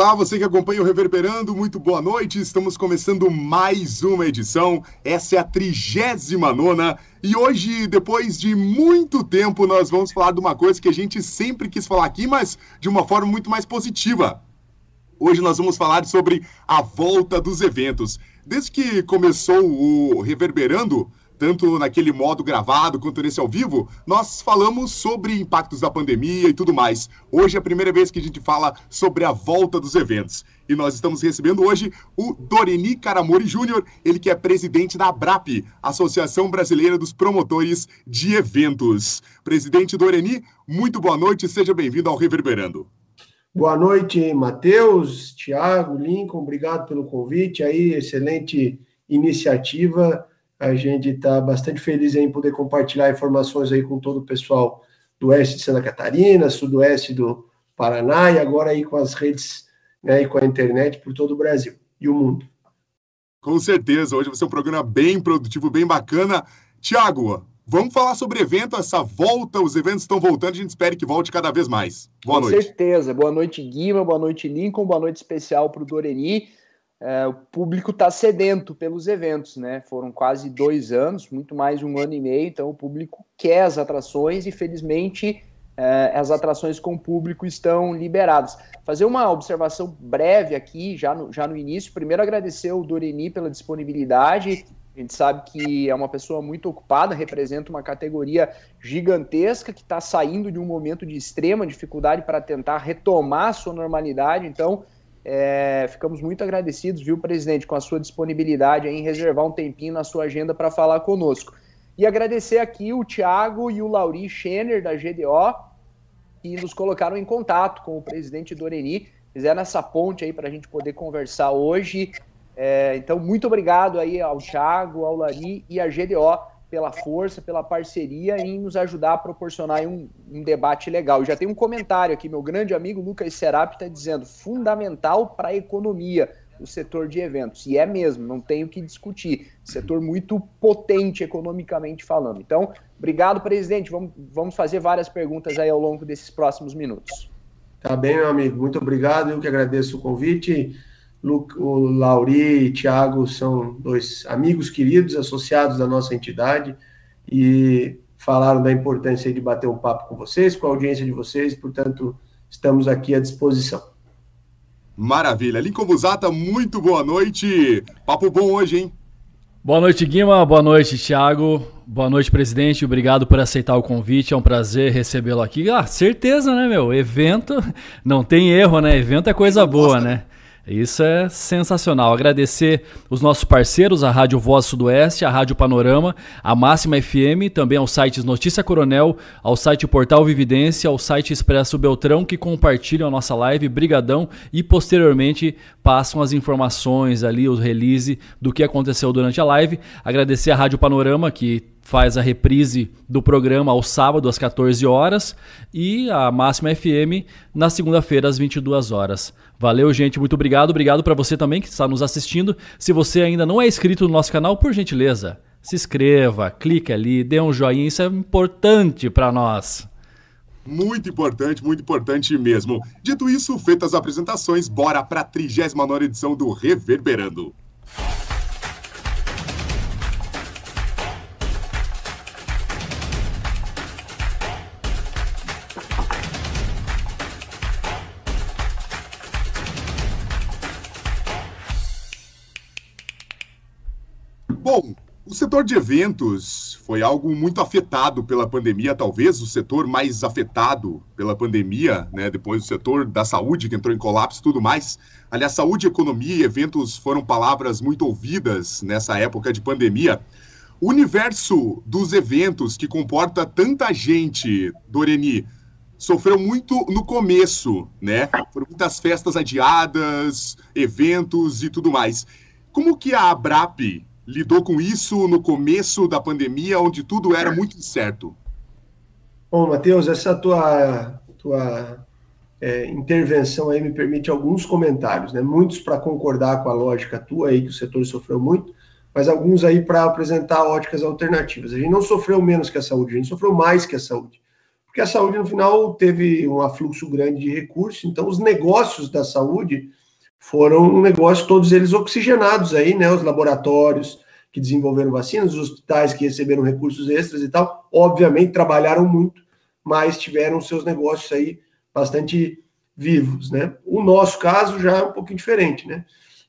Olá, você que acompanha o Reverberando, muito boa noite. Estamos começando mais uma edição. Essa é a trigésima nona. E hoje, depois de muito tempo, nós vamos falar de uma coisa que a gente sempre quis falar aqui, mas de uma forma muito mais positiva. Hoje nós vamos falar sobre a volta dos eventos. Desde que começou o Reverberando, tanto naquele modo gravado quanto nesse ao vivo, nós falamos sobre impactos da pandemia e tudo mais. Hoje é a primeira vez que a gente fala sobre a volta dos eventos. E nós estamos recebendo hoje o Doreni Caramori Júnior, ele que é presidente da ABRAP, Associação Brasileira dos Promotores de Eventos. Presidente Doreni, muito boa noite, seja bem-vindo ao Reverberando. Boa noite, Matheus, Tiago, Lincoln, obrigado pelo convite aí, excelente iniciativa a gente está bastante feliz em poder compartilhar informações aí com todo o pessoal do oeste de Santa Catarina, sudoeste do Paraná e agora aí com as redes né, e com a internet por todo o Brasil e o mundo. Com certeza, hoje vai ser um programa bem produtivo, bem bacana. Tiago, vamos falar sobre evento, essa volta, os eventos estão voltando, a gente espera que volte cada vez mais. Boa Com noite. Com certeza. Boa noite, Guima, boa noite, Lincoln, boa noite especial para o Doreni é, o público está sedento pelos eventos, né? Foram quase dois anos, muito mais um ano e meio, então o público quer as atrações e felizmente é, as atrações com público estão liberadas. Fazer uma observação breve aqui, já no, já no início. Primeiro, agradecer o Doreni pela disponibilidade. A gente sabe que é uma pessoa muito ocupada, representa uma categoria gigantesca que está saindo de um momento de extrema dificuldade para tentar retomar a sua normalidade. Então, é, ficamos muito agradecidos, viu, presidente, com a sua disponibilidade em reservar um tempinho na sua agenda para falar conosco. E agradecer aqui o Tiago e o Lauri Schenner, da GDO, que nos colocaram em contato com o presidente Doreni, fizeram essa ponte aí para a gente poder conversar hoje. É, então, muito obrigado aí ao Thiago, ao Lauri e à GDO pela força, pela parceria em nos ajudar a proporcionar um, um debate legal. Já tem um comentário aqui, meu grande amigo Lucas Serap está dizendo, fundamental para a economia o setor de eventos. E é mesmo, não tenho que discutir. Setor muito potente economicamente falando. Então, obrigado, presidente. Vamos, vamos fazer várias perguntas aí ao longo desses próximos minutos. Tá bem, meu amigo. Muito obrigado. Eu que agradeço o convite o Lauri e Tiago são dois amigos queridos, associados da nossa entidade, e falaram da importância de bater um papo com vocês, com a audiência de vocês, portanto, estamos aqui à disposição. Maravilha. Lincoln Busata, muito boa noite. Papo bom hoje, hein? Boa noite, Guima. Boa noite, Thiago. Boa noite, presidente. Obrigado por aceitar o convite. É um prazer recebê-lo aqui. Ah, certeza, né, meu? Evento não tem erro, né? Evento é coisa boa, né? Isso é sensacional. Agradecer os nossos parceiros, a Rádio Voz Sudoeste, a Rádio Panorama, a Máxima FM, também aos sites Notícia Coronel, ao site Portal Vividência, ao site Expresso Beltrão, que compartilham a nossa live, brigadão, e posteriormente passam as informações ali, o release do que aconteceu durante a live. Agradecer a Rádio Panorama, que faz a reprise do programa ao sábado às 14 horas e a Máxima FM na segunda-feira às 22 horas. Valeu, gente, muito obrigado. Obrigado para você também que está nos assistindo. Se você ainda não é inscrito no nosso canal, por gentileza, se inscreva, clique ali, dê um joinha, isso é importante para nós. Muito importante, muito importante mesmo. Dito isso, feitas as apresentações, bora para a 39 edição do Reverberando. Bom, o setor de eventos foi algo muito afetado pela pandemia, talvez o setor mais afetado pela pandemia, né? Depois o setor da saúde que entrou em colapso e tudo mais. Aliás, saúde, economia e eventos foram palavras muito ouvidas nessa época de pandemia. O universo dos eventos que comporta tanta gente, Doreni, sofreu muito no começo, né? Foram muitas festas adiadas, eventos e tudo mais. Como que a Abrap lidou com isso no começo da pandemia, onde tudo era muito incerto? Bom, Matheus, essa tua, tua é, intervenção aí me permite alguns comentários, né? Muitos para concordar com a lógica tua aí, que o setor sofreu muito, mas alguns aí para apresentar óticas alternativas. A gente não sofreu menos que a saúde, a gente sofreu mais que a saúde. porque a saúde, no final, teve um afluxo grande de recursos, então os negócios da saúde foram um negócio, todos eles oxigenados aí, né? Os laboratórios que desenvolveram vacinas, os hospitais que receberam recursos extras e tal, obviamente trabalharam muito, mas tiveram seus negócios aí bastante vivos, né? O nosso caso já é um pouquinho diferente, né?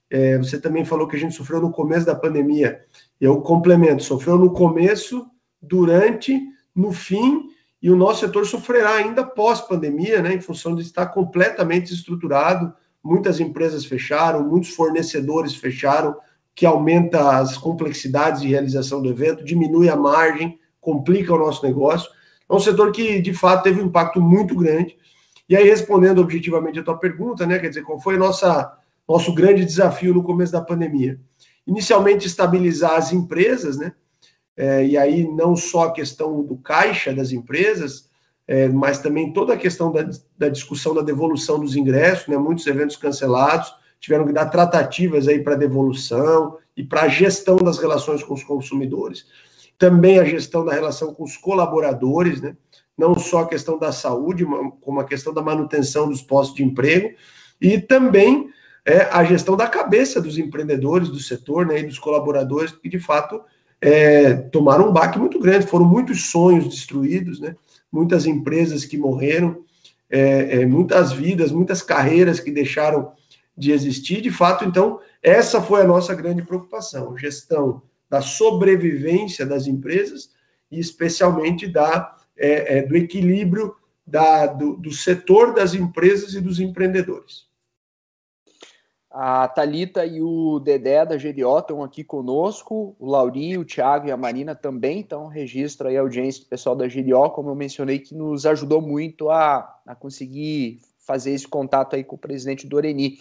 É, você também falou que a gente sofreu no começo da pandemia. Eu complemento, sofreu no começo, durante, no fim, e o nosso setor sofrerá ainda pós-pandemia, né? Em função de estar completamente estruturado. Muitas empresas fecharam, muitos fornecedores fecharam, que aumenta as complexidades de realização do evento, diminui a margem, complica o nosso negócio. É um setor que, de fato, teve um impacto muito grande. E aí, respondendo objetivamente a tua pergunta, né, quer dizer, qual foi nossa, nosso grande desafio no começo da pandemia? Inicialmente, estabilizar as empresas, né? É, e aí, não só a questão do caixa das empresas, é, mas também toda a questão da, da discussão da devolução dos ingressos, né? Muitos eventos cancelados, tiveram que dar tratativas aí para devolução e para a gestão das relações com os consumidores. Também a gestão da relação com os colaboradores, né? não só a questão da saúde, como a questão da manutenção dos postos de emprego, e também é, a gestão da cabeça dos empreendedores do setor né, e dos colaboradores, que de fato é, tomaram um baque muito grande, foram muitos sonhos destruídos, né, muitas empresas que morreram, é, é muitas vidas, muitas carreiras que deixaram de existir. De fato, então, essa foi a nossa grande preocupação: gestão da sobrevivência das empresas e, especialmente, da, é, é, do equilíbrio da, do, do setor das empresas e dos empreendedores. A Talita e o Dedé da GDO estão aqui conosco, o Laurinho, o Thiago e a Marina também, então registro aí a audiência do pessoal da GDO, como eu mencionei, que nos ajudou muito a, a conseguir fazer esse contato aí com o presidente do Oreni.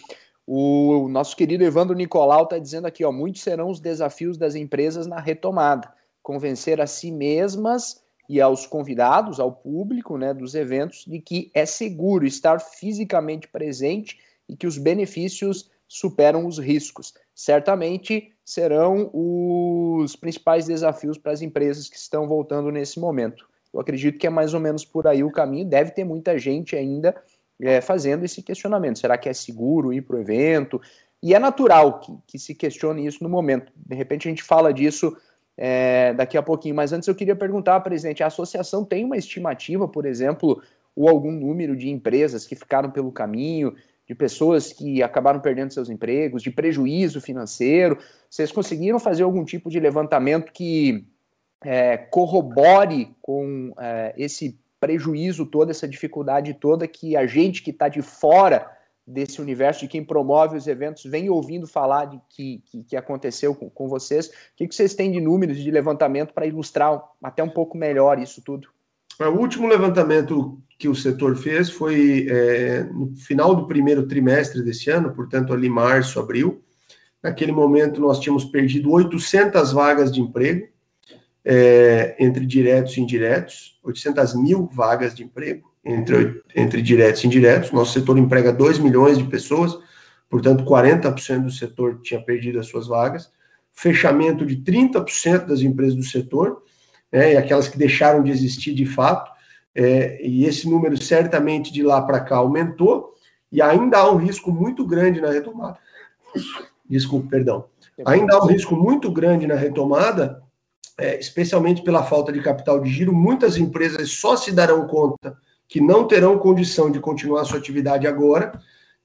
O nosso querido Evandro Nicolau está dizendo aqui, ó, muitos serão os desafios das empresas na retomada. Convencer a si mesmas e aos convidados, ao público né, dos eventos, de que é seguro estar fisicamente presente e que os benefícios superam os riscos. Certamente serão os principais desafios para as empresas que estão voltando nesse momento. Eu acredito que é mais ou menos por aí o caminho. Deve ter muita gente ainda é, fazendo esse questionamento. Será que é seguro ir para o evento? E é natural que, que, se questione isso no momento. De repente a gente fala disso é, daqui a pouquinho. Mas antes eu queria perguntar, presidente, a associação tem uma estimativa, por exemplo, ou algum número de empresas que ficaram pelo caminho, de pessoas que acabaram perdendo seus empregos, de prejuízo financeiro? Vocês conseguiram fazer algum tipo de levantamento que é, corrobore com é, esse prejuízo todo, essa dificuldade toda que a gente que está de fora desse universo, de quem promove os eventos, vem ouvindo falar de que, que, que aconteceu com, com vocês. O que, que vocês têm de números de levantamento para ilustrar até um pouco melhor isso tudo? O último levantamento que o setor fez foi é, no final do primeiro trimestre desse ano, portanto, ali março, abril. Naquele momento, nós tínhamos perdido 800 vagas de emprego, é, entre diretos e indiretos, 800 mil vagas de emprego entre, entre diretos e indiretos. Nosso setor emprega 2 milhões de pessoas, portanto, 40% do setor tinha perdido as suas vagas. Fechamento de 30% das empresas do setor, né, e aquelas que deixaram de existir de fato, é, e esse número certamente de lá para cá aumentou, e ainda há um risco muito grande na retomada. Desculpe, perdão. Ainda há um risco muito grande na retomada é, especialmente pela falta de capital de giro, muitas empresas só se darão conta que não terão condição de continuar sua atividade agora,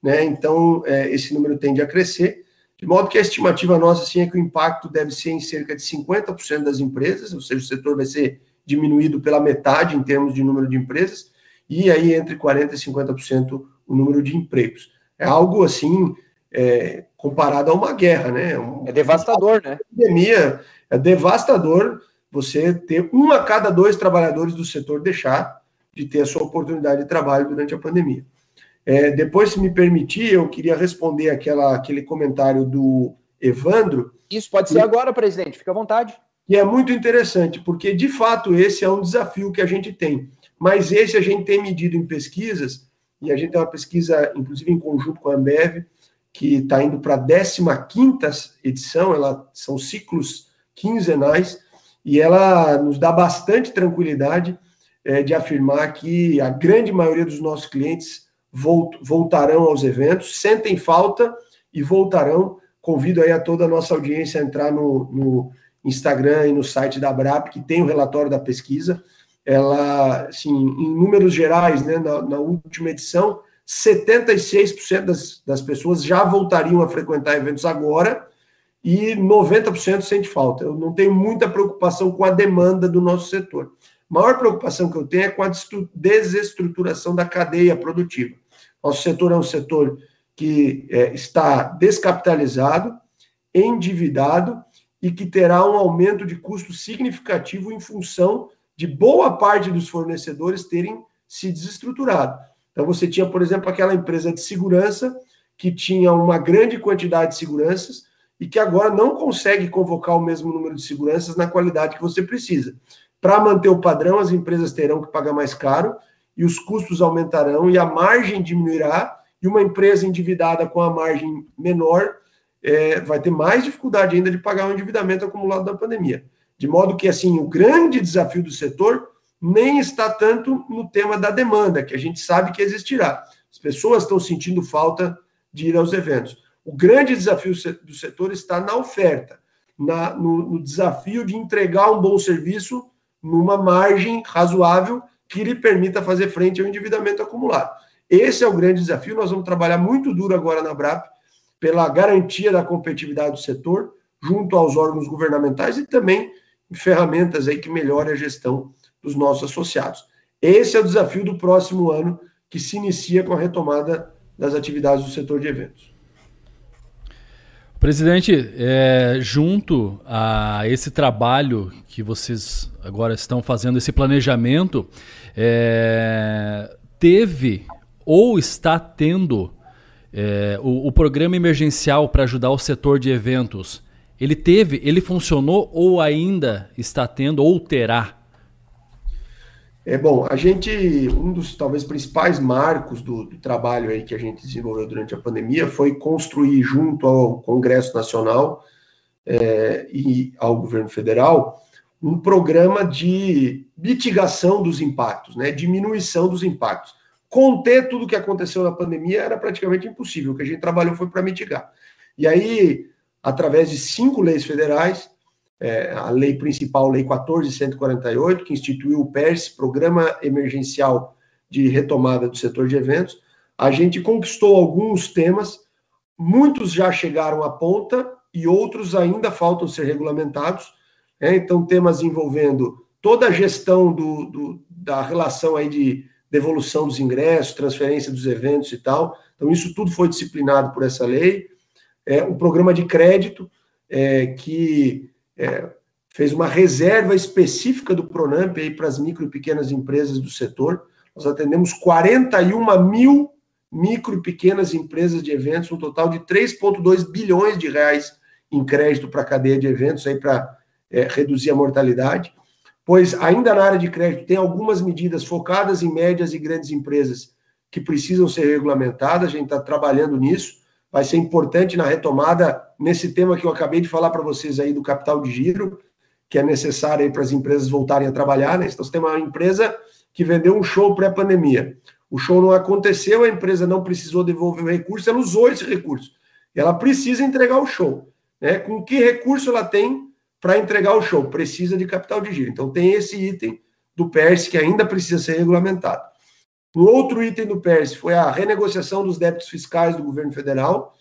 né? Então, é, esse número tende a crescer, de modo que a estimativa nossa assim, é que o impacto deve ser em cerca de 50% das empresas, ou seja, o setor vai ser diminuído pela metade em termos de número de empresas, e aí entre 40% e 50% o número de empregos. É algo assim, é, comparado a uma guerra, né? Um, é devastador, né? Pandemia é devastador você ter um a cada dois trabalhadores do setor deixar de ter a sua oportunidade de trabalho durante a pandemia. É, depois, se me permitir, eu queria responder aquela, aquele comentário do Evandro. Isso pode ser agora, presidente, fica à vontade. E é muito interessante, porque de fato esse é um desafio que a gente tem. Mas esse a gente tem medido em pesquisas, e a gente tem uma pesquisa, inclusive em conjunto com a Ambev, que está indo para a 15 edição, ela, são ciclos quinzenais, e ela nos dá bastante tranquilidade é, de afirmar que a grande maioria dos nossos clientes voltarão aos eventos, sentem falta e voltarão. Convido aí a toda a nossa audiência a entrar no, no Instagram e no site da Abrap, que tem o relatório da pesquisa. Ela, assim, em números gerais, né, na, na última edição, 76% das, das pessoas já voltariam a frequentar eventos agora e 90% sente falta. Eu não tenho muita preocupação com a demanda do nosso setor. Maior preocupação que eu tenho é com a desestruturação da cadeia produtiva. Nosso setor é um setor que é, está descapitalizado, endividado e que terá um aumento de custo significativo em função de boa parte dos fornecedores terem se desestruturado. Então, você tinha, por exemplo, aquela empresa de segurança que tinha uma grande quantidade de seguranças e que agora não consegue convocar o mesmo número de seguranças na qualidade que você precisa. Para manter o padrão, as empresas terão que pagar mais caro e os custos aumentarão e a margem diminuirá. E uma empresa endividada com a margem menor é, vai ter mais dificuldade ainda de pagar o endividamento acumulado da pandemia. De modo que, assim, o grande desafio do setor nem está tanto no tema da demanda, que a gente sabe que existirá. As pessoas estão sentindo falta de ir aos eventos. O grande desafio do setor está na oferta, na, no, no desafio de entregar um bom serviço numa margem razoável que lhe permita fazer frente ao endividamento acumulado. Esse é o grande desafio. Nós vamos trabalhar muito duro agora na BRAP pela garantia da competitividade do setor junto aos órgãos governamentais e também ferramentas aí que melhorem a gestão dos nossos associados. Esse é o desafio do próximo ano, que se inicia com a retomada das atividades do setor de eventos. Presidente, é, junto a esse trabalho que vocês agora estão fazendo, esse planejamento, é, teve ou está tendo é, o, o programa emergencial para ajudar o setor de eventos? Ele teve, ele funcionou ou ainda está tendo ou terá é bom, a gente, um dos talvez principais marcos do, do, trabalho aí que a gente desenvolveu durante a pandemia foi construir junto ao Congresso Nacional é, e ao governo federal um programa de mitigação dos impactos, né, diminuição dos impactos. Conter tudo o que aconteceu na pandemia era praticamente impossível, o que a gente trabalhou foi para mitigar. E aí, através de cinco leis federais, é, a lei principal, Lei 14.148, que instituiu o PERS, Programa Emergencial de Retomada do Setor de Eventos. A gente conquistou alguns temas, muitos já chegaram à ponta e outros ainda faltam ser regulamentados. Né? Então, temas envolvendo toda a gestão do, do, da relação aí de devolução dos ingressos, transferência dos eventos e tal. Então, isso tudo foi disciplinado por essa lei. É, programa de crédito é, que é, fez uma reserva específica do Pronamp aí para as micro e pequenas empresas do setor. Nós atendemos 41 mil micro e pequenas empresas de eventos, um total de 3,2 bilhões de reais em crédito para a cadeia de eventos aí para é, reduzir a mortalidade. Pois ainda na área de crédito tem algumas medidas focadas em médias e grandes empresas que precisam ser regulamentadas, a gente está trabalhando nisso vai ser importante na retomada nesse tema que eu acabei de falar para vocês aí do capital de giro, que é necessário para as empresas voltarem a trabalhar. Né? Então, você tem uma empresa que vendeu um show pré-pandemia. O show não aconteceu, a empresa não precisou devolver o recurso, ela usou esse recurso. Ela precisa entregar o show. Né? Com que recurso ela tem para entregar o show? Precisa de capital de giro. Então, tem esse item do PERS que ainda precisa ser regulamentado. Um outro item do PERS foi a renegociação dos débitos fiscais do governo federal.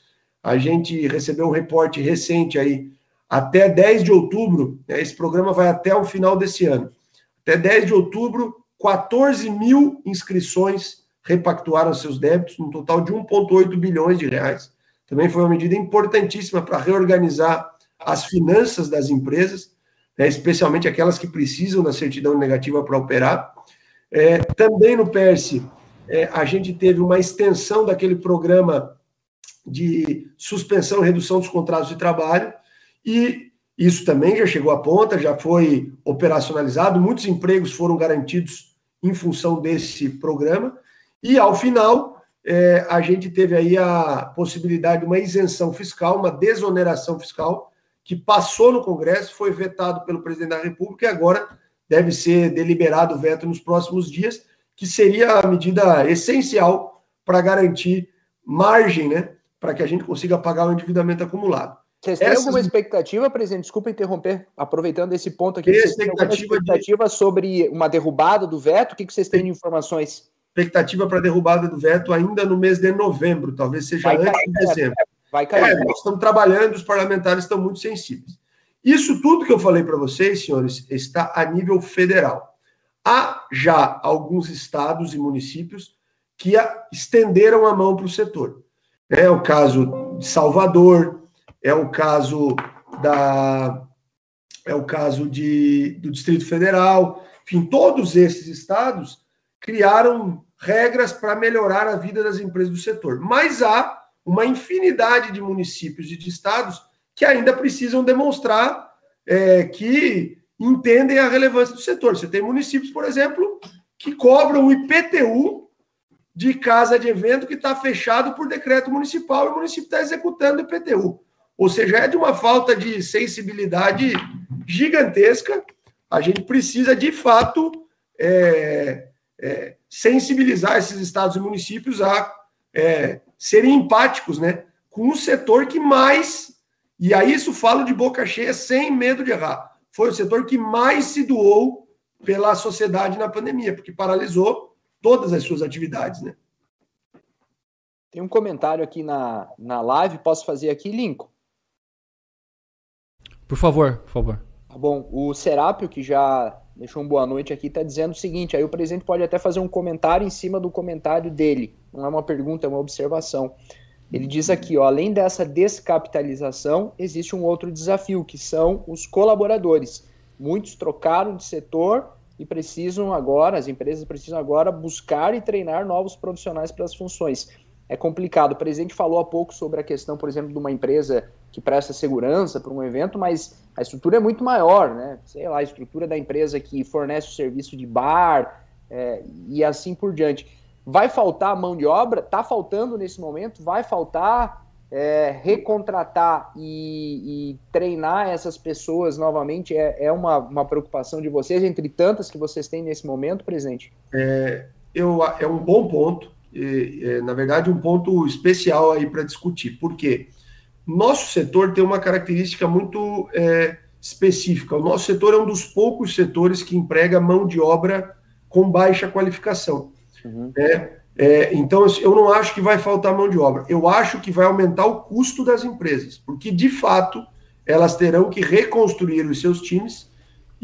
A gente recebeu um reporte recente aí, até 10 de outubro, né, esse programa vai até o final desse ano. Até 10 de outubro, 14 mil inscrições repactuaram seus débitos, um total de 1,8 bilhões de reais. Também foi uma medida importantíssima para reorganizar as finanças das empresas, né, especialmente aquelas que precisam da certidão negativa para operar. É, também no PERS, é, a gente teve uma extensão daquele programa de suspensão e redução dos contratos de trabalho, e isso também já chegou à ponta, já foi operacionalizado, muitos empregos foram garantidos em função desse programa, e ao final, é, a gente teve aí a possibilidade de uma isenção fiscal, uma desoneração fiscal, que passou no Congresso, foi vetado pelo presidente da República e agora deve ser deliberado o veto nos próximos dias, que seria a medida essencial para garantir margem, né, para que a gente consiga pagar o endividamento acumulado. Vocês têm Essas... alguma expectativa, presidente? Desculpa interromper, aproveitando esse ponto aqui. Alguma expectativa de... sobre uma derrubada do veto? O que vocês têm de informações? Expectativa para derrubada do veto ainda no mês de novembro, talvez seja Vai antes cair, de dezembro. Vai cair. É, nós estamos trabalhando, os parlamentares estão muito sensíveis. Isso tudo que eu falei para vocês, senhores, está a nível federal. Há já alguns estados e municípios que estenderam a mão para o setor. É o caso de Salvador, é o caso da é o caso de, do Distrito Federal, enfim, todos esses estados criaram regras para melhorar a vida das empresas do setor. Mas há uma infinidade de municípios e de estados que ainda precisam demonstrar é, que entendem a relevância do setor. Você tem municípios, por exemplo, que cobram o IPTU de casa de evento que está fechado por decreto municipal e o município está executando o IPTU. Ou seja, é de uma falta de sensibilidade gigantesca. A gente precisa, de fato, é, é, sensibilizar esses estados e municípios a é, serem empáticos né, com o setor que mais, e aí isso falo de boca cheia, sem medo de errar, foi o setor que mais se doou pela sociedade na pandemia, porque paralisou todas as suas atividades. Né? Tem um comentário aqui na, na live, posso fazer aqui, Lincoln? Por favor, por favor. Tá bom, o Serápio, que já deixou um boa noite aqui, está dizendo o seguinte: aí o presidente pode até fazer um comentário em cima do comentário dele. Não é uma pergunta, é uma observação. Ele diz aqui, ó, além dessa descapitalização, existe um outro desafio, que são os colaboradores. Muitos trocaram de setor e precisam agora, as empresas precisam agora buscar e treinar novos profissionais para as funções. É complicado. O presidente falou há pouco sobre a questão, por exemplo, de uma empresa que presta segurança para um evento, mas a estrutura é muito maior, né? Sei lá, a estrutura da empresa que fornece o serviço de bar é, e assim por diante. Vai faltar mão de obra? Está faltando nesse momento? Vai faltar é, recontratar e, e, treinar essas pessoas novamente? É, é uma, uma, preocupação de vocês, entre tantas que vocês têm nesse momento, presidente? É, eu, é um bom ponto. E, é, na verdade, um ponto especial aí para discutir. Por quê? Nosso setor tem uma característica muito é, específica. O nosso setor é um dos poucos setores que emprega mão de obra com baixa qualificação. Uhum. É, é, então, eu não acho que vai faltar mão de obra. Eu acho que vai aumentar o custo das empresas, porque de fato elas terão que reconstruir os seus times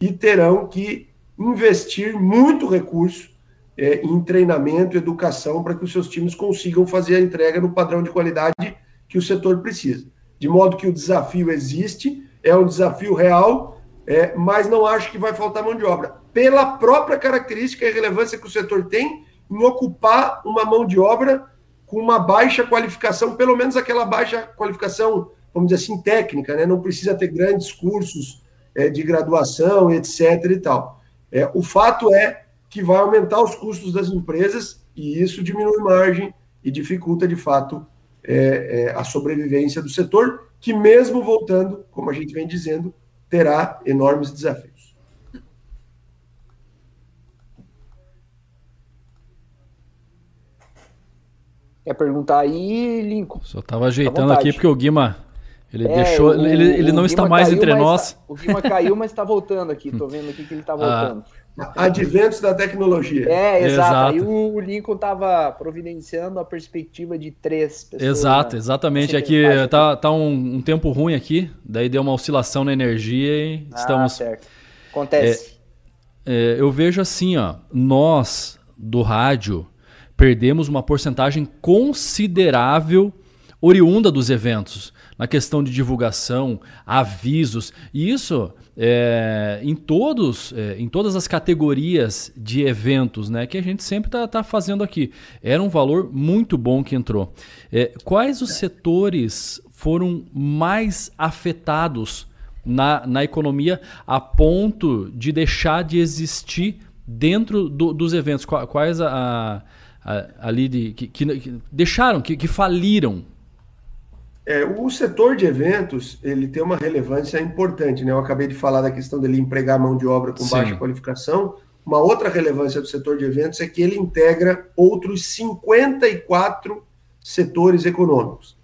e terão que investir muito recurso é, em treinamento, educação, para que os seus times consigam fazer a entrega no padrão de qualidade que o setor precisa. De modo que o desafio existe, é um desafio real, é, mas não acho que vai faltar mão de obra. Pela própria característica e relevância que o setor tem em ocupar uma mão de obra com uma baixa qualificação, pelo menos aquela baixa qualificação, vamos dizer assim, técnica, né? não precisa ter grandes cursos é, de graduação, etc. e tal. É, o fato é que vai aumentar os custos das empresas e isso diminui margem e dificulta, de fato, é, a sobrevivência do setor, que mesmo voltando, como a gente vem dizendo, terá enormes desafios. Quer perguntar aí, Lincoln? Só estava ajeitando aqui porque o Guima ele é, deixou, o, ele, ele não está mais caiu, entre nós. Tá, o Guima caiu, mas está voltando aqui. Estou vendo aqui que ele está ah, voltando. Ah, Adventos da tecnologia. É, exato. exato. Aí o Lincoln estava providenciando a perspectiva de três pessoas. Exato, né? exatamente. Aqui é tá, tá um, um, tempo ruim aqui, daí deu uma oscilação na energia e ah, estamos. Certo. Acontece. É, é, eu vejo assim, ó, nós do rádio perdemos uma porcentagem considerável oriunda dos eventos na questão de divulgação, avisos, e isso é, em, todos, é, em todas as categorias de eventos né, que a gente sempre está tá fazendo aqui. Era um valor muito bom que entrou. É, quais os setores foram mais afetados na, na economia a ponto de deixar de existir dentro do, dos eventos? Quais a, a, ali de, que, que, deixaram, que, que faliram É, o setor de eventos, ele tem uma relevância importante, né? Eu acabei de falar da questão dele empregar mão de obra com Sim. baixa qualificação. Uma outra relevância do setor de eventos é que ele integra outros 54 setores econômicos.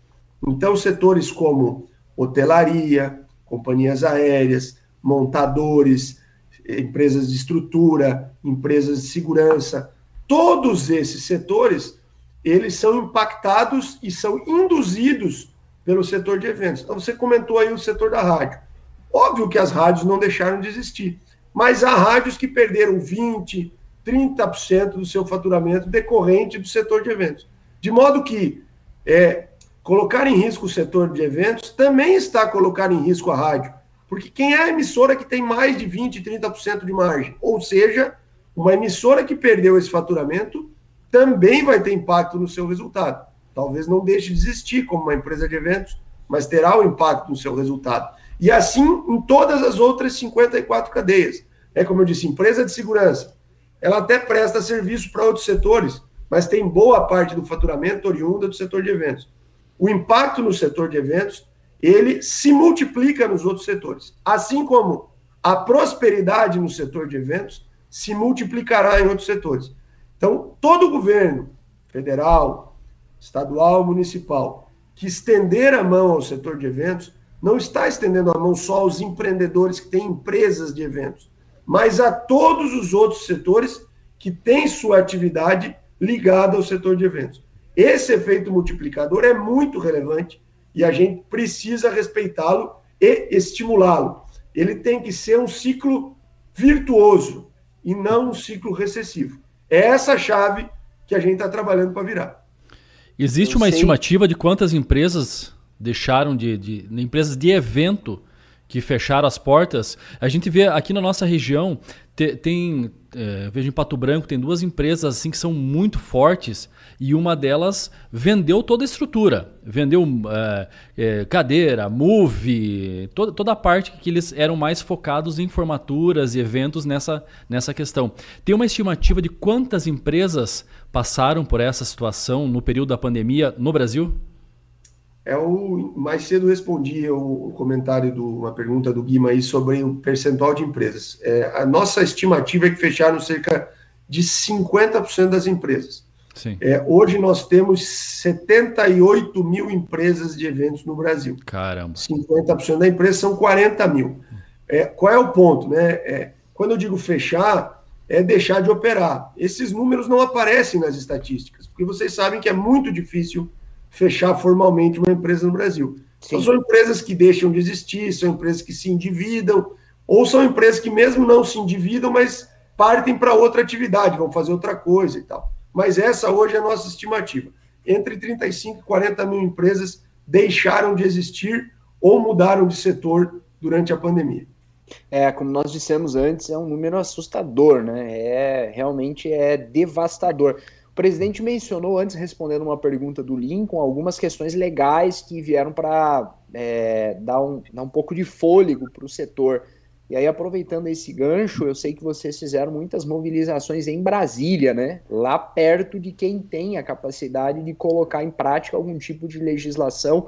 Então, setores como hotelaria, companhias aéreas, montadores, empresas de estrutura, empresas de segurança, todos esses setores, eles são impactados e são induzidos pelo setor de eventos. Então, você comentou aí o setor da rádio. Óbvio que as rádios não deixaram de existir, mas há rádios que perderam 20%, 30% do seu faturamento decorrente do setor de eventos. De modo que é, colocar em risco o setor de eventos também está colocando em risco a rádio, porque quem é a emissora que tem mais de 20%, 30% de margem? Ou seja, uma emissora que perdeu esse faturamento também vai ter impacto no seu resultado. Talvez não deixe de existir como uma empresa de eventos, mas terá um impacto no seu resultado. E assim em todas as outras 54 cadeias. É como eu disse, empresa de segurança. Ela até presta serviço para outros setores, mas tem boa parte do faturamento oriunda do setor de eventos. O impacto no setor de eventos ele se multiplica nos outros setores. Assim como a prosperidade no setor de eventos se multiplicará em outros setores. Então, todo governo, federal, estadual, municipal, que estender a mão ao setor de eventos, não está estendendo a mão só aos empreendedores que têm empresas de eventos, mas a todos os outros setores que têm sua atividade ligada ao setor de eventos. Esse efeito multiplicador é muito relevante e a gente precisa respeitá-lo e estimulá-lo. Ele tem que ser um ciclo virtuoso e não um ciclo recessivo. É essa chave que a gente está trabalhando para virar. Existe uma estimativa de quantas empresas deixaram de, de, de, empresas de evento que fecharam as portas. A gente vê aqui na nossa região tem, tem é, vejo em Pato Branco tem duas empresas assim que são muito fortes e uma delas vendeu toda a estrutura, vendeu é, é, cadeira, move, toda, toda a parte que eles eram mais focados em formaturas e eventos nessa, nessa questão. Tem uma estimativa de quantas empresas passaram por essa situação no período da pandemia no Brasil? É o mais cedo respondi o, comentário de uma pergunta do Guima aí sobre o percentual de empresas. É, a nossa estimativa é que fecharam cerca de 50% das empresas. É, hoje nós temos 78 mil empresas de eventos no Brasil. Caramba. 50% da empresa são 40 mil. É, qual é o ponto? Né? É, quando eu digo fechar, é deixar de operar. Esses números não aparecem nas estatísticas, porque vocês sabem que é muito difícil fechar formalmente uma empresa no Brasil. Então, são empresas que deixam de existir, são empresas que se endividam, ou são empresas que mesmo não se endividam, mas partem para outra atividade, vão fazer outra coisa e tal mas essa hoje é a nossa estimativa. Entre 35 e 40 mil empresas deixaram de existir ou mudaram de setor durante a pandemia. É, como nós dissemos antes, é um número assustador, né? É realmente é devastador. O presidente mencionou antes, respondendo uma pergunta do Lincoln, algumas questões legais que vieram para é, dar, um, dar um pouco de fôlego para o setor. E aí, aproveitando esse gancho, eu sei que vocês fizeram muitas mobilizações em Brasília, né? Lá perto de quem tem a capacidade de colocar em prática algum tipo de legislação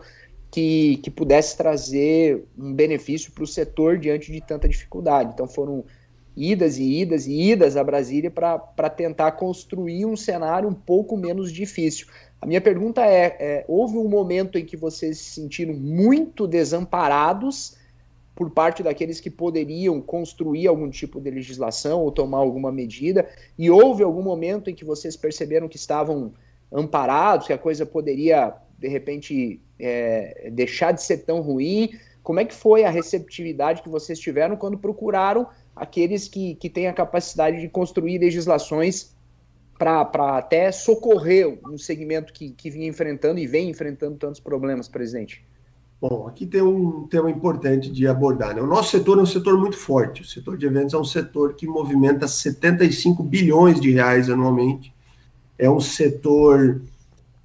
que, que pudesse trazer um benefício para o setor diante de tanta dificuldade. Então, foram idas e idas e idas a Brasília para tentar construir um cenário um pouco menos difícil. A minha pergunta é, é: houve um momento em que vocês se sentiram muito desamparados? por parte daqueles que poderiam construir algum tipo de legislação ou tomar alguma medida? E houve algum momento em que vocês perceberam que estavam amparados, que a coisa poderia, de repente, é, deixar de ser tão ruim? Como é que foi a receptividade que vocês tiveram quando procuraram aqueles que, que têm a capacidade de construir legislações para até socorrer um segmento que, que vinha enfrentando e vem enfrentando tantos problemas, presidente? Bom, aqui tem um tema importante de abordar. Né? O nosso setor é um setor muito forte. O setor de eventos é um setor que movimenta 75 bilhões de reais anualmente. É um setor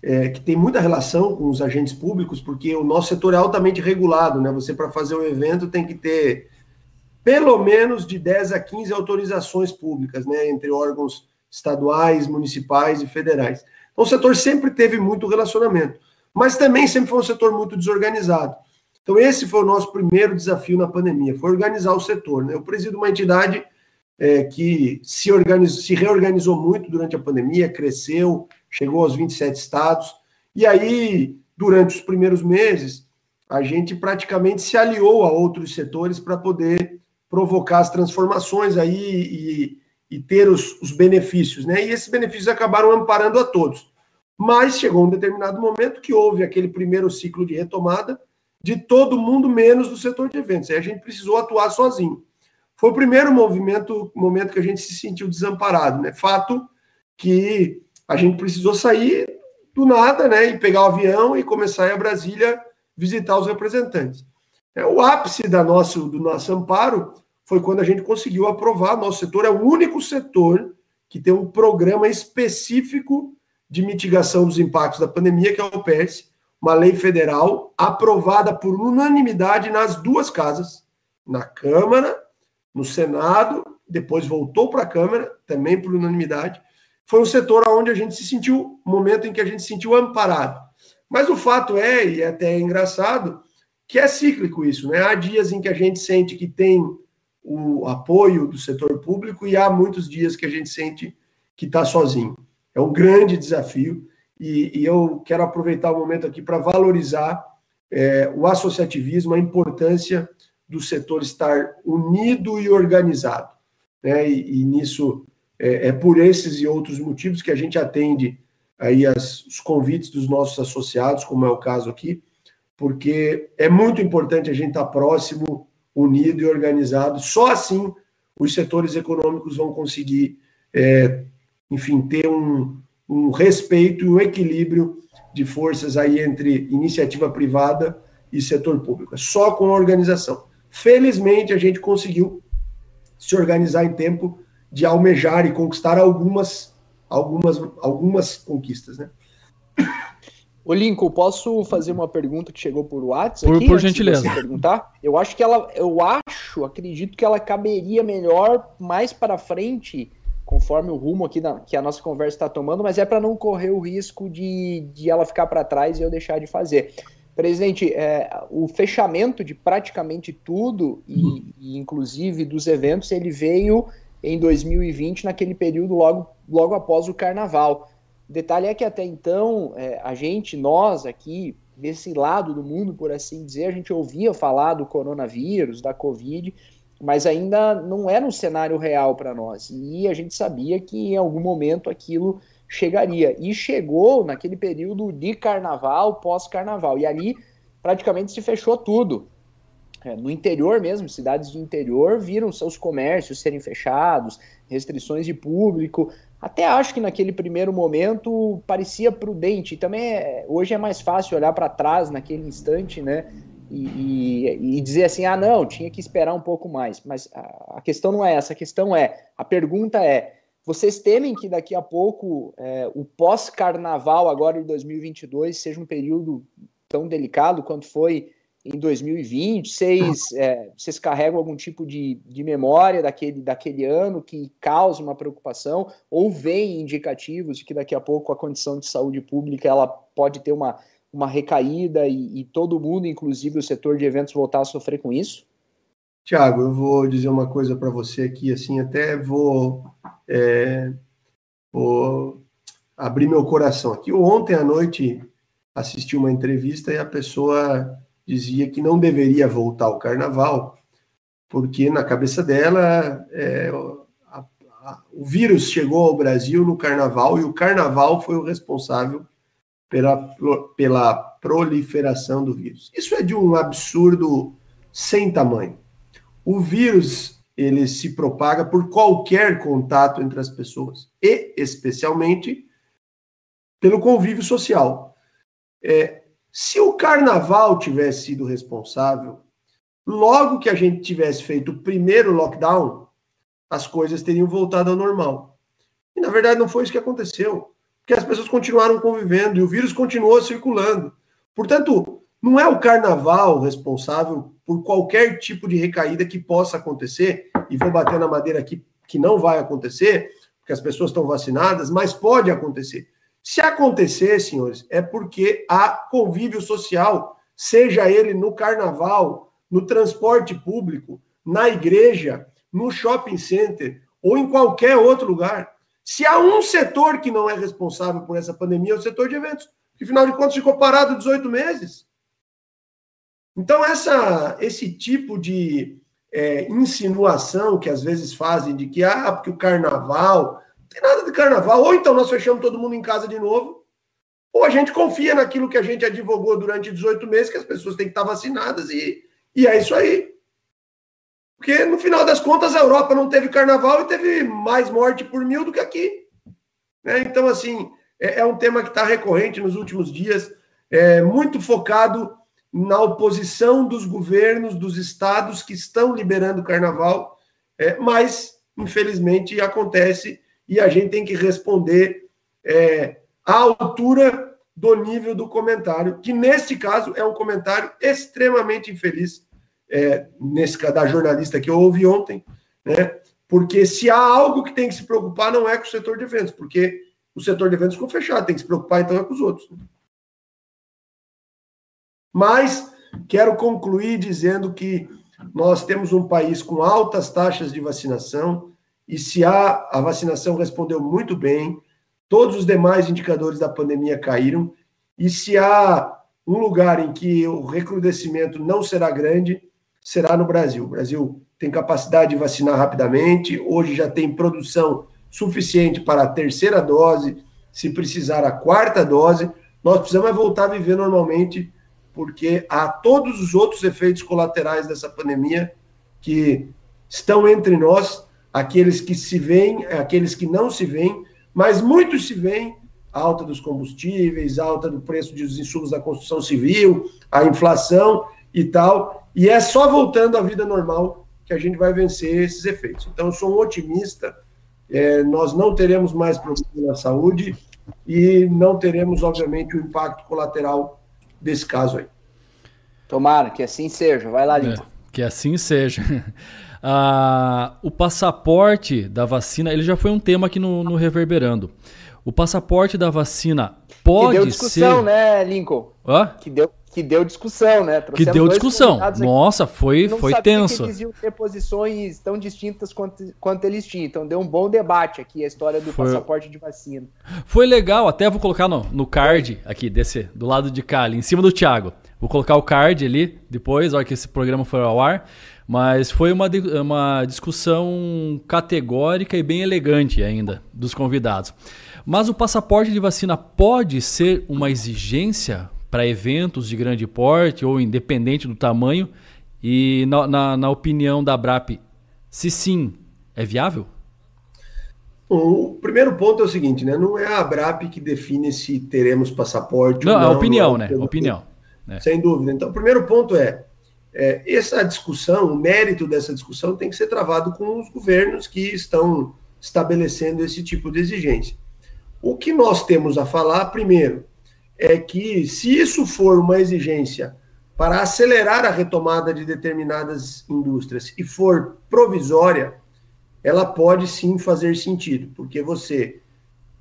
é, que tem muita relação com os agentes públicos, porque o nosso setor é altamente regulado. Né? Você, para fazer um evento, tem que ter pelo menos de 10 a 15 autorizações públicas, né? entre órgãos estaduais, municipais e federais. Então, o setor sempre teve muito relacionamento. mas também sempre foi um setor muito desorganizado. Então, esse foi o nosso primeiro desafio na pandemia, foi organizar o setor. Né? Eu presido uma entidade é, que se, organizou, se reorganizou muito durante a pandemia, cresceu, chegou aos 27 estados, e aí, durante os primeiros meses, a gente praticamente se aliou a outros setores para poder provocar as transformações aí e, e ter os, os, benefícios, né? E esses benefícios acabaram amparando a todos. Mas chegou um determinado momento que houve aquele primeiro ciclo de retomada de todo mundo, menos do setor de eventos. Aí a gente precisou atuar sozinho. Foi o primeiro movimento, momento que a gente se sentiu desamparado, né? Fato que a gente precisou sair do nada, né? E pegar o avião e começar a Brasília visitar os representantes. É, o ápice da nosso, do nosso amparo foi quando a gente conseguiu aprovar. Nosso setor é o único setor que tem um programa específico de mitigação dos impactos da pandemia, que é o PERS, uma lei federal aprovada por unanimidade nas duas casas, na Câmara, no Senado, depois voltou para a Câmara, também por unanimidade. Foi um setor onde a gente se sentiu, momento em que a gente se sentiu amparado. Mas o fato é, e é até engraçado, que é cíclico isso, né? Há dias em que a gente sente que tem o apoio do setor público e há muitos dias que a gente sente que está sozinho. É um grande desafio e, e, eu quero aproveitar o momento aqui para valorizar é, o associativismo, a importância do setor estar unido e organizado. Né? E, e nisso é, é, por esses e outros motivos que a gente atende aí as, os convites dos nossos associados, como é o caso aqui, porque é muito importante a gente estar próximo, unido e organizado. Só assim os setores econômicos vão conseguir, é, enfim, ter um, um respeito e um equilíbrio de forças aí entre iniciativa privada e setor público. É só com a organização. Felizmente, a gente conseguiu se organizar em tempo de almejar e conquistar algumas, algumas, algumas conquistas, né? Ô Lincoln, posso fazer uma pergunta que chegou por WhatsApp? Por, por gentileza. perguntar? Eu acho que ela, eu acho, acredito que ela caberia melhor mais para frente, conforme o rumo aqui na, que a nossa conversa está tomando, mas é para não correr o risco de, de ela ficar para trás e eu deixar de fazer. Presidente, é, o fechamento de praticamente tudo, e, e, inclusive dos eventos, ele veio em 2020, naquele período logo, logo após o carnaval. O detalhe é que até então, é, a gente, nós aqui, desse lado do mundo, por assim dizer, a gente ouvia falar do coronavírus, da Covid, mas ainda não era um cenário real para nós. E a gente sabia que em algum momento aquilo chegaria. E chegou naquele período de carnaval, pós-carnaval. E ali praticamente se fechou tudo. É, no interior mesmo, cidades de interior viram seus comércios serem fechados, restrições de público, até acho que naquele primeiro momento parecia prudente. Também é, hoje é mais fácil olhar para trás naquele instante, né? E, e, e, dizer assim, ah, não, tinha que esperar um pouco mais. Mas a, a, questão não é essa. A questão é, a pergunta é, vocês temem que daqui a pouco é, o pós-carnaval agora de 2022 seja um período tão delicado quanto foi em 2020? Vocês, é, vocês carregam algum tipo de, de memória daquele, daquele ano que causa uma preocupação? Ou veem indicativos de que daqui a pouco a condição de saúde pública ela pode ter uma, uma recaída e, e todo mundo, inclusive o setor de eventos, voltar a sofrer com isso? Tiago, eu vou dizer uma coisa para você aqui, assim, até vou, é, vou abrir meu coração aqui. Ontem à noite assisti uma entrevista e a pessoa dizia que não deveria voltar ao carnaval, porque na cabeça dela é, a, a, o vírus chegou ao Brasil no carnaval e o carnaval foi o responsável pela, pela proliferação do vírus. Isso é de um absurdo sem tamanho. O vírus ele se propaga por qualquer contato entre as pessoas e especialmente pelo convívio social. É, se o carnaval tivesse sido responsável, logo que a gente tivesse feito o primeiro lockdown, as coisas teriam voltado ao normal. E na verdade não foi isso que aconteceu, porque as pessoas continuaram convivendo e o vírus continuou circulando. Portanto, não é o carnaval responsável por qualquer tipo de recaída que possa acontecer, e vou bater na madeira aqui que não vai acontecer, porque as pessoas estão vacinadas, mas pode acontecer. Se acontecer, senhores, é porque há convívio social, seja ele no carnaval, no transporte público, na igreja, no shopping center ou em qualquer outro lugar. Se há um setor que não é responsável por essa pandemia, é o setor de eventos, que afinal de contas ficou parado 18 meses. Então, essa, esse tipo de é, insinuação que às vezes fazem de que, ah, porque o carnaval, tem nada de carnaval, ou então nós fechamos todo mundo em casa de novo, ou a gente confia naquilo que a gente advogou durante 18 meses, que as pessoas têm que estar vacinadas, e, e é isso aí. Porque no final das contas a Europa não teve carnaval e teve mais morte por mil do que aqui. Né? Então, assim, é, é um tema que está recorrente nos últimos dias, é, muito focado na oposição dos governos, dos estados que estão liberando o carnaval, é, mas, infelizmente, acontece e a gente tem que responder é, à altura do nível do comentário, que neste caso é um comentário extremamente infeliz, é, nesse da jornalista que eu ouvi ontem, né? Porque se há algo que tem que se preocupar, não é com o setor de eventos, porque o setor de eventos ficou fechado, tem que se preocupar então é com os outros. Mas quero concluir dizendo que nós temos um país com altas taxas de vacinação e se há, a vacinação respondeu muito bem, todos os demais indicadores da pandemia caíram. E se há um lugar em que o recrudescimento não será grande, será no Brasil. O Brasil tem capacidade de vacinar rapidamente, hoje já tem produção suficiente para a terceira dose, se precisar a quarta dose, nós precisamos voltar a viver normalmente porque há todos os outros efeitos colaterais dessa pandemia que estão entre nós, aqueles que se veem, aqueles que não se veem, mas muitos se veem, alta dos combustíveis, alta do preço dos insumos da construção civil, a inflação e tal, e é só voltando à vida normal que a gente vai vencer esses efeitos. Então, eu sou um otimista, é, nós não teremos mais problemas na saúde e não teremos, obviamente, o impacto colateral desse caso aí. Tomara, que assim seja. Vai lá, Lincoln. É, que assim seja. Ah, o passaporte da vacina, ele já foi um tema aqui no, no Reverberando. O passaporte da vacina pode que deu discussão, ser... né, Lincoln? Hã? Que deu, que deu discussão, né? Trouxemos que deu discussão. Nossa, foi, foi tenso. Que eles iam ter posições tão distintas quanto, quanto eles tinham. Então deu um bom debate aqui a história do foi... passaporte de vacina. Foi legal, até vou colocar no, no card aqui, desse, do lado de cá, ali, em cima do Thiago. Vou colocar o card ali depois, hora que esse programa for ao ar. Mas foi uma, uma discussão categórica e bem elegante ainda dos convidados. Mas o passaporte de vacina pode ser uma exigência para eventos de grande porte ou independente do tamanho? E na, na, na opinião da BRAP, se sim, é viável? O primeiro ponto é o seguinte, né? Não é a BRAP que define se teremos passaporte não, ou não. É a opinião, né? Opinião. É. Sem dúvida. Então, o primeiro ponto é, é, essa discussão, o mérito dessa discussão tem que ser travado com os governos que estão estabelecendo esse tipo de exigência. O que nós temos a falar, primeiro, é que se isso for uma exigência para acelerar a retomada de determinadas indústrias e for provisória, ela pode sim fazer sentido, porque você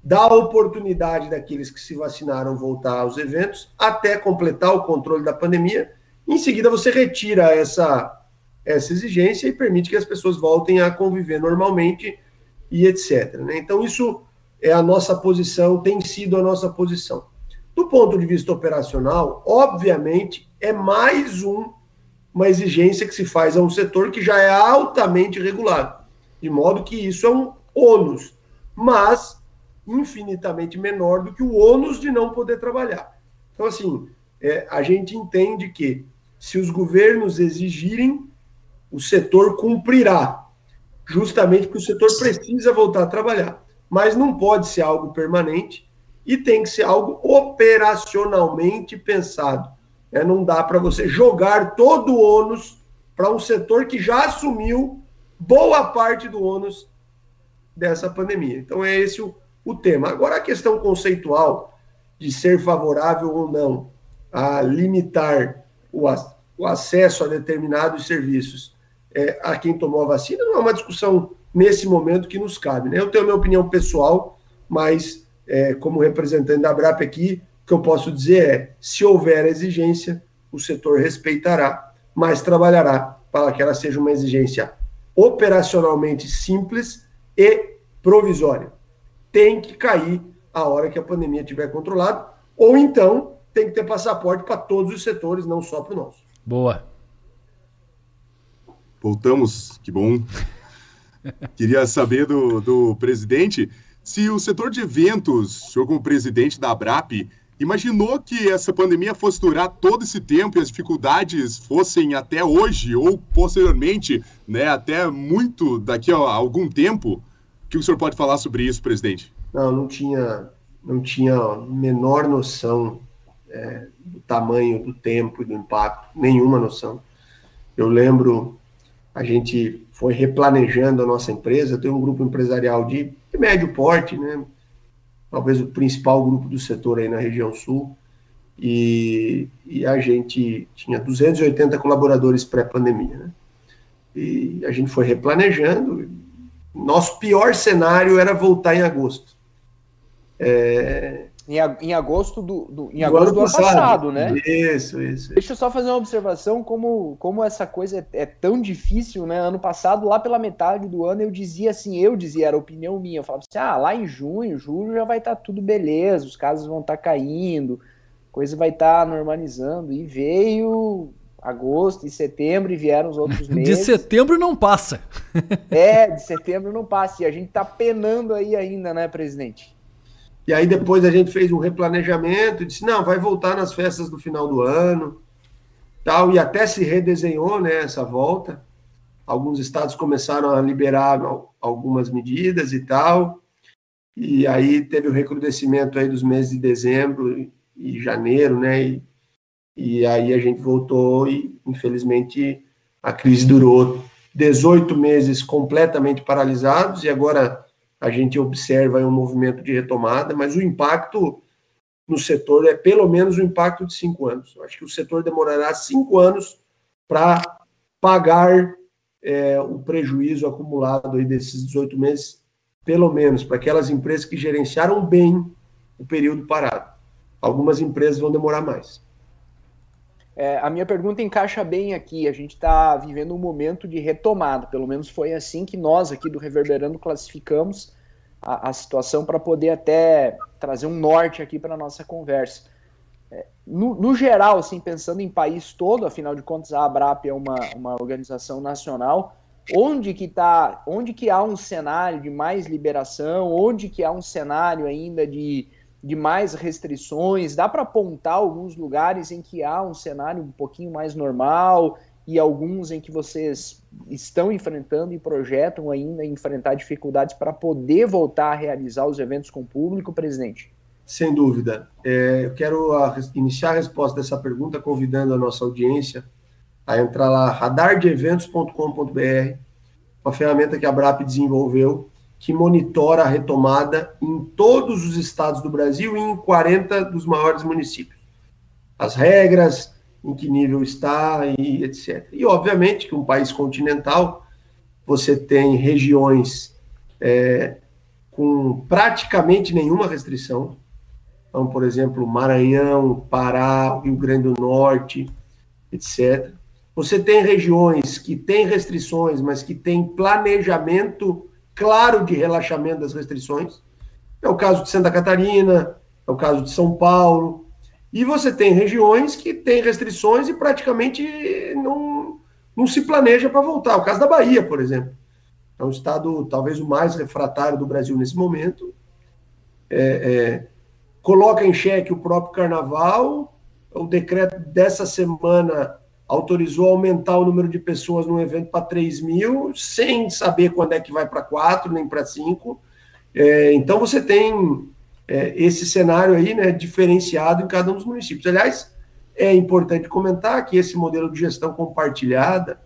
dá a oportunidade daqueles que se vacinaram voltar aos eventos até completar o controle da pandemia. Em seguida, você retira essa, essa exigência e permite que as pessoas voltem a conviver normalmente e etc. Né? Então, isso é a nossa posição, tem sido a nossa posição. Do ponto de vista operacional, obviamente, é mais um, uma exigência que se faz a um setor que já é altamente regulado, de modo que isso é um ônus, mas infinitamente menor do que o ônus de não poder trabalhar. Então, assim, é, a gente entende que se os governos exigirem, o setor cumprirá, justamente porque o setor precisa voltar a trabalhar. Mas não pode ser algo permanente, e tem que ser algo operacionalmente pensado. É, não dá para você jogar todo o ônus para um setor que já assumiu boa parte do ônus dessa pandemia. Então é esse o, o tema. Agora a questão conceitual de ser favorável ou não a limitar o, o acesso a determinados serviços é, a quem tomou a vacina não é uma discussão nesse momento que nos cabe. Né? Eu tenho a minha opinião pessoal, mas é, como representante da Abrap aqui, o que eu posso dizer é: se houver exigência, o setor respeitará, mas trabalhará para que ela seja uma exigência operacionalmente simples e provisória. Tem que cair a hora que a pandemia estiver controlada, ou então tem que ter passaporte para todos os setores, não só para o nosso. Boa. Voltamos, que bom. Queria saber do, do presidente se o setor de eventos, o senhor como presidente da ABRAP, imaginou que essa pandemia fosse durar todo esse tempo e as dificuldades fossem até hoje ou posteriormente, né, até muito daqui a algum tempo? Que o senhor pode falar sobre isso, presidente? Não, não tinha, não tinha menor noção é, do tamanho do tempo e do impacto, nenhuma noção. Eu lembro, a gente foi replanejando a nossa empresa, tem um grupo empresarial de de médio porte, né? Talvez o principal grupo do setor aí na região sul. E, e a gente tinha 280 colaboradores pré-pandemia, né? E a gente foi replanejando. Nosso pior cenário era voltar em agosto. É, em, agosto do, do em agosto do, do ano passado, passado, né? Isso, isso. Deixa eu só fazer uma observação como, como essa coisa é, é, tão difícil, né? Ano passado, lá pela metade do ano, eu dizia assim, eu dizia, era opinião minha, eu falava assim, ah, lá em junho, julho já vai estar tá tudo beleza, os casos vão estar tá caindo, coisa vai estar tá normalizando, e veio agosto e setembro e vieram os outros meses. De setembro não passa. é, de setembro não passa, e a gente tá penando aí ainda, né, presidente? E aí depois a gente fez um replanejamento e disse, não, vai voltar nas festas do final do ano, tal, e até se redesenhou, né, essa volta. Alguns estados começaram a liberar algumas medidas e tal, e aí teve o recrudescimento aí dos meses de dezembro e janeiro, né, e, e aí a gente voltou e, infelizmente, a crise durou 18 meses completamente paralisados, e agora a gente observa um movimento de retomada, mas o impacto no setor é pelo menos o um impacto de cinco anos. Eu acho que o setor demorará cinco anos para pagar é, o prejuízo acumulado aí desses 18 meses, pelo menos para aquelas empresas que gerenciaram bem o período parado. Algumas empresas vão demorar mais. É, a minha pergunta encaixa bem aqui. A gente está vivendo um momento de retomada, pelo menos foi assim que nós aqui do Reverberando classificamos a, a situação para poder até trazer um norte aqui para a nossa conversa. É, no, no, geral, assim, pensando em país todo, afinal de contas a Abrap é uma, uma organização nacional, onde que tá, onde que há um cenário de mais liberação, onde que há um cenário ainda de, de mais restrições, dá para apontar alguns lugares em que há um cenário um pouquinho mais normal e alguns em que vocês estão enfrentando e projetam ainda enfrentar dificuldades para poder voltar a realizar os eventos com público, presidente? Sem dúvida. É, eu quero a, iniciar a resposta dessa pergunta convidando a nossa audiência a entrar lá, radardeeventos.com.br, uma ferramenta que a BRAP desenvolveu, que monitora a retomada em todos os estados do Brasil e em 40 dos maiores municípios. As regras, em que nível está e etc. E, obviamente, que um país continental, você tem regiões é, com praticamente nenhuma restrição. Então, por exemplo, Maranhão, Pará, Rio Grande do Norte, etc. Você tem regiões que têm restrições, mas que têm planejamento claro de relaxamento das restrições. É o caso de Santa Catarina, é o caso de São Paulo, e você tem regiões que têm restrições e praticamente não, não se planeja para voltar. O caso da Bahia, por exemplo. É um estado talvez o mais refratário do Brasil nesse momento. É, é, coloca em xeque o próprio carnaval. O decreto dessa semana autorizou aumentar o número de pessoas no evento para 3 mil, sem saber quando é que vai para 4, nem para 5. É, então você tem é, esse cenário aí, né, diferenciado em cada um dos municípios. Aliás, é importante comentar que esse modelo de gestão compartilhada,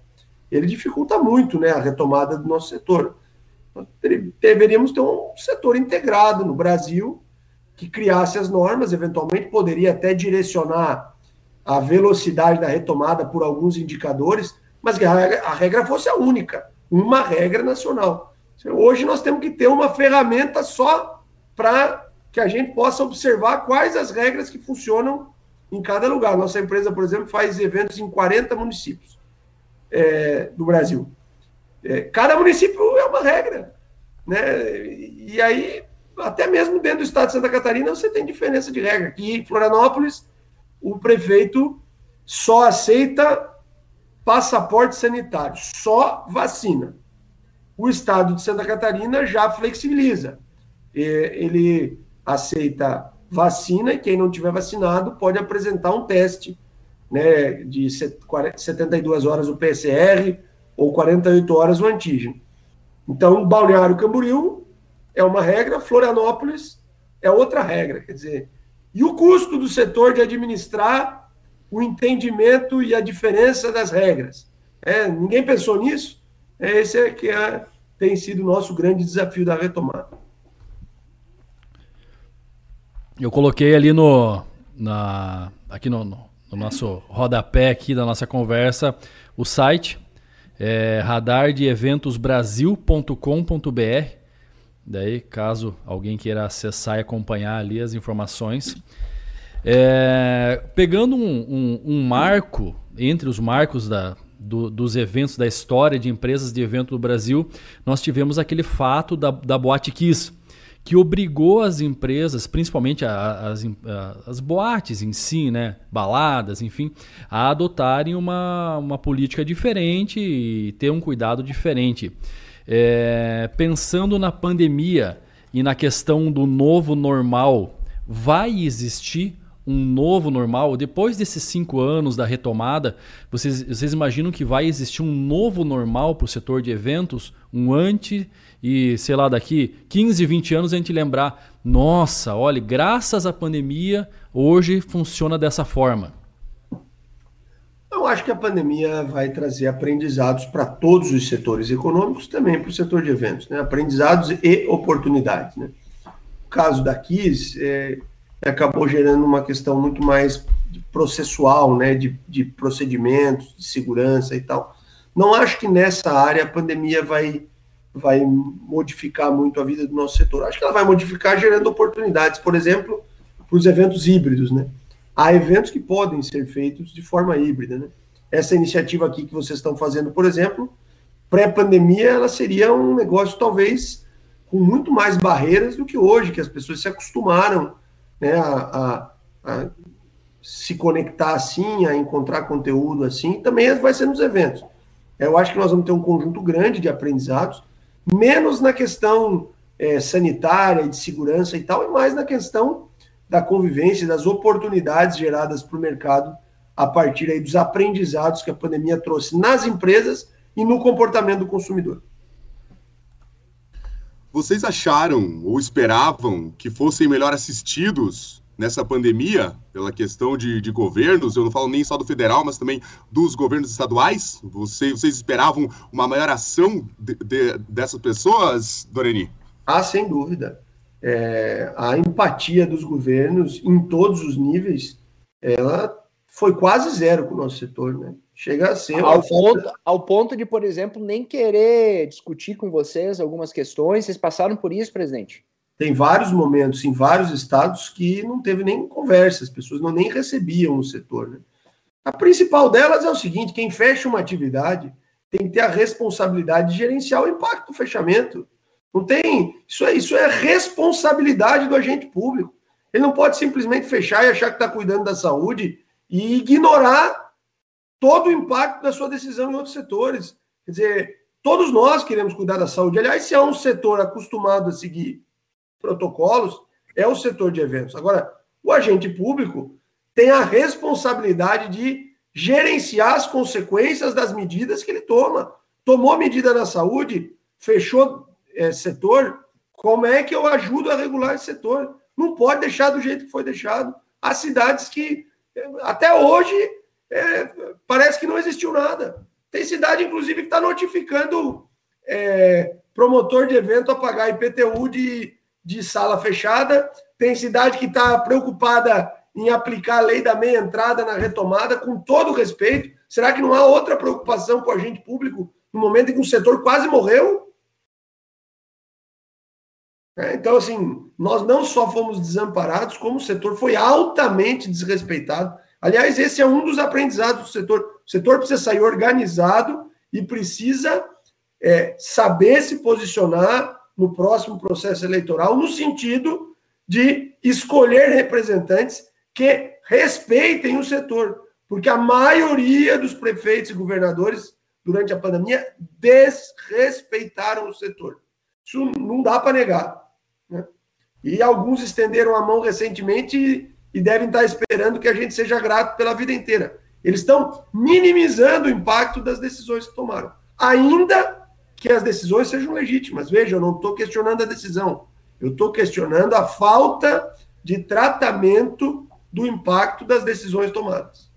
ele dificulta muito, né, a retomada do nosso setor. Deveríamos ter um setor integrado no Brasil que criasse as normas, eventualmente poderia até direcionar a velocidade da retomada por alguns indicadores, mas que a regra, fosse a única, uma regra nacional. Hoje nós temos que ter uma ferramenta só para que a gente possa observar quais as regras que funcionam em cada lugar. Nossa empresa, por exemplo, faz eventos em 40 municípios é, do Brasil. É, cada município é uma regra. Né? E aí, até mesmo dentro do estado de Santa Catarina, você tem diferença de regra. Aqui em Florianópolis, o prefeito só aceita passaporte sanitário, só vacina. O estado de Santa Catarina já flexibiliza. Ele aceita vacina e quem não tiver vacinado pode apresentar um teste né, de 72 horas o PCR ou 48 horas o antígeno. Então, Balneário Camboriú é uma regra, Florianópolis é outra regra. Quer dizer, e o custo do setor de administrar o entendimento e a diferença das regras? É, ninguém pensou nisso? É, esse é que é, tem sido o nosso grande desafio da retomada. Eu coloquei ali no, na, aqui no, no, nosso rodapé aqui da nossa conversa o site é radardeventosbrasil.com.br. Daí, caso alguém queira acessar e acompanhar ali as informações. É, pegando um, um, um, marco entre os marcos da, do, dos eventos da história de empresas de evento do Brasil, nós tivemos aquele fato da, da Boate Kiss que obrigou as empresas, principalmente as, as boates em si, né, baladas, enfim, a adotarem uma, uma política diferente e ter um cuidado diferente. É, pensando na pandemia e na questão do novo normal, vai existir um novo normal? Depois desses cinco anos da retomada, vocês, vocês imaginam que vai existir um novo normal para o setor de eventos? Um antes e, sei lá, daqui 15, 20 anos a gente lembrar, nossa, olha, graças à pandemia, hoje funciona dessa forma? Acho que a pandemia vai trazer aprendizados para todos os setores econômicos, também para o setor de eventos, né? aprendizados e oportunidades. Né? O caso da Kiss é, acabou gerando uma questão muito mais processual, né? de, de procedimentos, de segurança e tal. Não acho que nessa área a pandemia vai vai modificar muito a vida do nosso setor. Acho que ela vai modificar gerando oportunidades, por exemplo, para os eventos híbridos, né? Há eventos que podem ser feitos de forma híbrida, né? Essa iniciativa aqui que vocês estão fazendo, por exemplo, pré-pandemia, ela seria um negócio talvez com muito mais barreiras do que hoje, que as pessoas se acostumaram né, a, a, a se conectar assim, a encontrar conteúdo assim, também vai ser nos eventos. Eu acho que nós vamos ter um conjunto grande de aprendizados menos na questão é, sanitária, de segurança e tal, e mais na questão da convivência, das oportunidades geradas para o mercado a partir aí dos aprendizados que a pandemia trouxe nas empresas e no comportamento do consumidor. Vocês acharam ou esperavam que fossem melhor assistidos nessa pandemia, pela questão de, de, governos, eu não falo nem só do federal, mas também dos governos estaduais? Você, vocês esperavam uma maior ação de, de, dessas pessoas, Doreni? Ah, sem dúvida. É, a empatia dos governos em todos os níveis, ela foi quase zero com o nosso setor, né? Chega a ser. Ao, ponto, ao ponto de, por exemplo, nem querer discutir com vocês algumas questões. Vocês passaram por isso, presidente? tem vários momentos em vários estados que não teve nem conversa, as pessoas não nem recebiam o setor. Né? A principal delas é o seguinte: quem fecha uma atividade tem que ter a responsabilidade de gerenciar o impacto do fechamento. Não tem. Isso é, isso é responsabilidade do agente público. Ele não pode simplesmente fechar e achar que está cuidando da saúde e ignorar todo o impacto da sua decisão em outros setores. Quer dizer, todos nós queremos cuidar da saúde. Aliás, se há um setor acostumado a seguir protocolos é o setor de eventos. Agora, o agente público tem a responsabilidade de gerenciar as consequências das medidas que ele toma. Tomou medida na saúde, fechou é, setor, como é que eu ajudo a regular esse setor? Não pode deixar do jeito que foi deixado. Há cidades que, até hoje, é, parece que não existiu nada. Tem cidade, inclusive, que está notificando é, promotor de evento a pagar IPTU de de sala fechada, tem cidade que está preocupada em aplicar a lei da meia entrada na retomada, com todo respeito. Será que não há outra preocupação com o agente público no momento em que o setor quase morreu? É, então, assim, nós não só fomos desamparados, como o setor foi altamente desrespeitado. Aliás, esse é um dos aprendizados do setor. O setor precisa sair organizado e precisa é, saber se posicionar no próximo processo eleitoral, no sentido de escolher representantes que respeitem o setor, porque a maioria dos prefeitos e governadores, durante a pandemia, desrespeitaram o setor. Isso não dá para negar. Né? E alguns estenderam a mão recentemente e devem estar esperando que a gente seja grato pela vida inteira. Eles estão minimizando o impacto das decisões que tomaram. Ainda que as decisões sejam legítimas. Veja, eu não estou questionando a decisão. Eu estou questionando a falta de tratamento do impacto das decisões tomadas.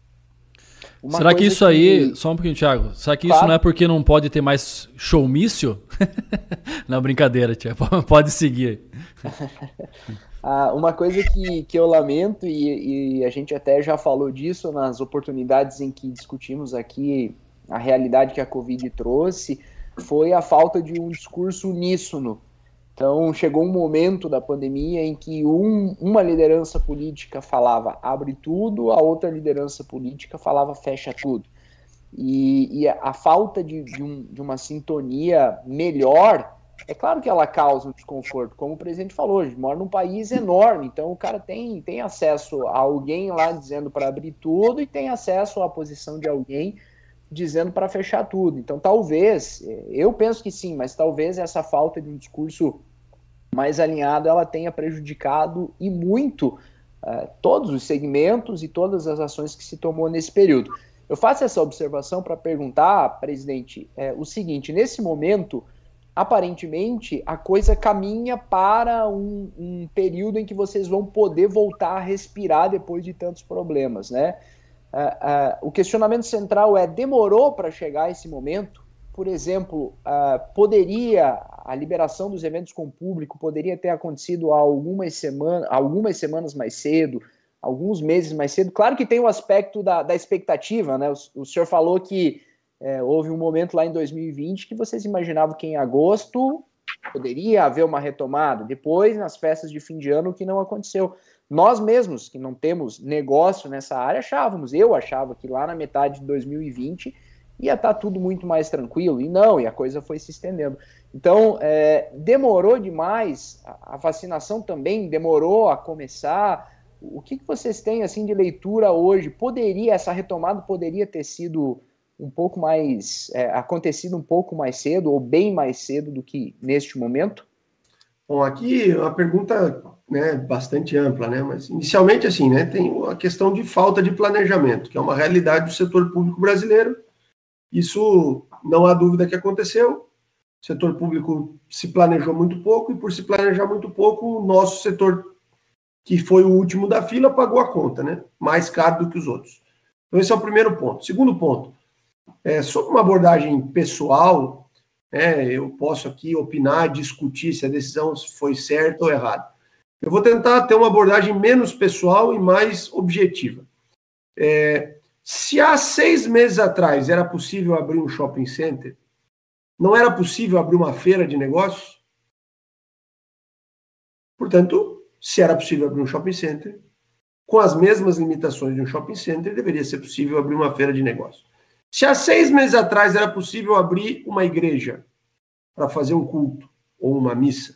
Uma será que isso que... aí, só um pouquinho, Thiago, será que claro. isso não é porque não pode ter mais showmício? não, brincadeira, Thiago, pode seguir. ah, uma coisa que, que eu lamento, e, e a gente até já falou disso nas oportunidades em que discutimos aqui a realidade que a Covid trouxe, foi a falta de um discurso uníssono então, chegou um momento da pandemia em que um, uma liderança política falava abre tudo, a outra liderança política falava fecha tudo. E, e a falta de, de, um, de, uma sintonia melhor, é claro que ela causa um desconforto. Como o presidente falou, a gente mora num país enorme, então o cara tem, tem acesso a alguém lá dizendo para abrir tudo e tem acesso à posição de alguém dizendo para fechar tudo. Então, talvez, eu penso que sim, mas talvez essa falta de um discurso mais alinhado, ela tenha prejudicado e muito uh, todos os segmentos e todas as ações que se tomou nesse período. Eu faço essa observação para perguntar, presidente, é, o seguinte: nesse momento, aparentemente, a coisa caminha para um, um, período em que vocês vão poder voltar a respirar depois de tantos problemas, né? Uh, uh, o questionamento central é: demorou para chegar esse momento? por exemplo, uh, poderia a liberação dos eventos com público poderia ter acontecido há algumas semanas, algumas semanas mais cedo, alguns meses mais cedo. Claro que tem o aspecto da, da expectativa, né? O, o senhor falou que é, houve um momento lá em 2020 que vocês imaginavam que em agosto poderia haver uma retomada. Depois, nas festas de fim de ano, que não aconteceu. Nós mesmos, que não temos negócio nessa área, achávamos, eu achava que lá na metade de 2020 ia estar tá tudo muito mais tranquilo. E não, e a coisa foi se estendendo. Então, é, demorou demais, a, vacinação também demorou a começar. O que, que vocês têm assim de leitura hoje? Poderia, essa retomada poderia ter sido um pouco mais, é, acontecido um pouco mais cedo, ou bem mais cedo do que neste momento? Bom, aqui a pergunta né, bastante ampla, né? Mas inicialmente assim, né, tem a questão de falta de planejamento, que é uma realidade do setor público brasileiro isso não há dúvida que aconteceu. O setor público se planejou muito pouco e, por se planejar muito pouco, o nosso setor, que foi o último da fila, pagou a conta, né? Mais caro do que os outros. Então, esse é o primeiro ponto. Segundo ponto, é, sobre uma abordagem pessoal, é, eu posso aqui opinar, discutir se a decisão foi certa ou errada. Eu vou tentar ter uma abordagem menos pessoal e mais objetiva. É, se há seis meses atrás era possível abrir um shopping center, não era possível abrir uma feira de negócios? Portanto, se era possível abrir um shopping center, com as mesmas limitações de um shopping center, deveria ser possível abrir uma feira de negócios. Se há seis meses atrás era possível abrir uma igreja para fazer um culto ou uma missa,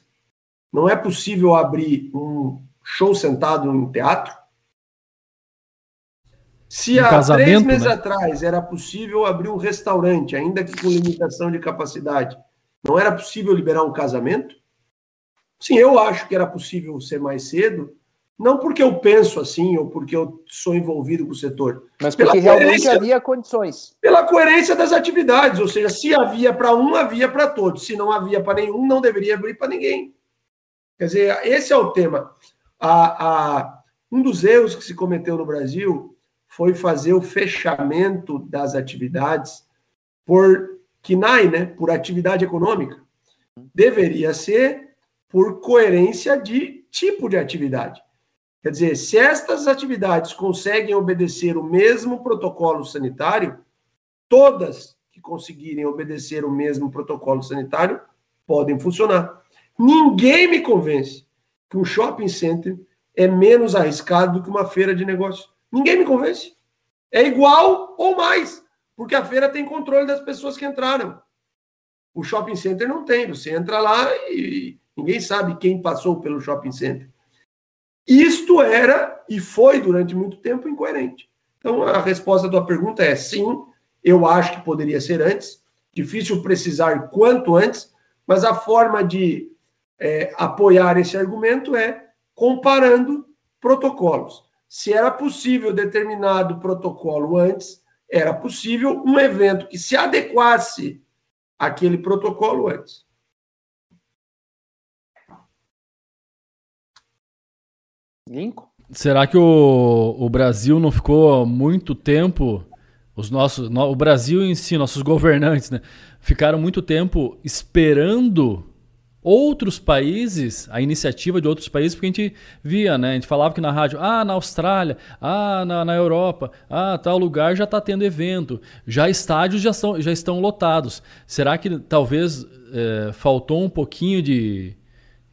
não é possível abrir um show sentado em um teatro? Se um há três meses né? atrás era possível abrir um restaurante, ainda que com limitação de capacidade, não era possível liberar um casamento? Sim, eu acho que era possível ser mais cedo, não porque eu penso assim ou porque eu sou envolvido com o setor. Mas porque realmente havia condições. Pela coerência das atividades, ou seja, se havia para um, havia para todos. Se não havia para nenhum, não deveria abrir para ninguém. Quer dizer, esse é o tema. A, a, um dos erros que se cometeu no Brasil foi fazer o fechamento das atividades por KNAI, né, por atividade econômica. Deveria ser por coerência de tipo de atividade. Quer dizer, se estas atividades conseguem obedecer o mesmo protocolo sanitário, todas que conseguirem obedecer o mesmo protocolo sanitário podem funcionar. Ninguém me convence que um shopping center é menos arriscado do que uma feira de negócio. Ninguém me convence. É igual ou mais, porque a feira tem controle das pessoas que entraram. O shopping center não tem. Você entra lá e ninguém sabe quem passou pelo shopping center. Isto era e foi durante muito tempo incoerente. Então, a resposta da pergunta é sim, eu acho que poderia ser antes. Difícil precisar quanto antes, mas a forma de é, apoiar esse argumento é comparando protocolos. Se era possível determinado protocolo antes, era possível um evento que se adequasse àquele protocolo antes. Lincoln? Será que o, o Brasil não ficou muito tempo, os nossos, no, o Brasil em si, nossos governantes, né, ficaram muito tempo esperando outros países, a iniciativa de outros países, porque a gente via, né? A gente falava que na rádio, ah, na Austrália, ah, na, na Europa, ah, tal lugar já está tendo evento, já estádios já, são, já estão lotados. Será que talvez é, faltou um pouquinho de,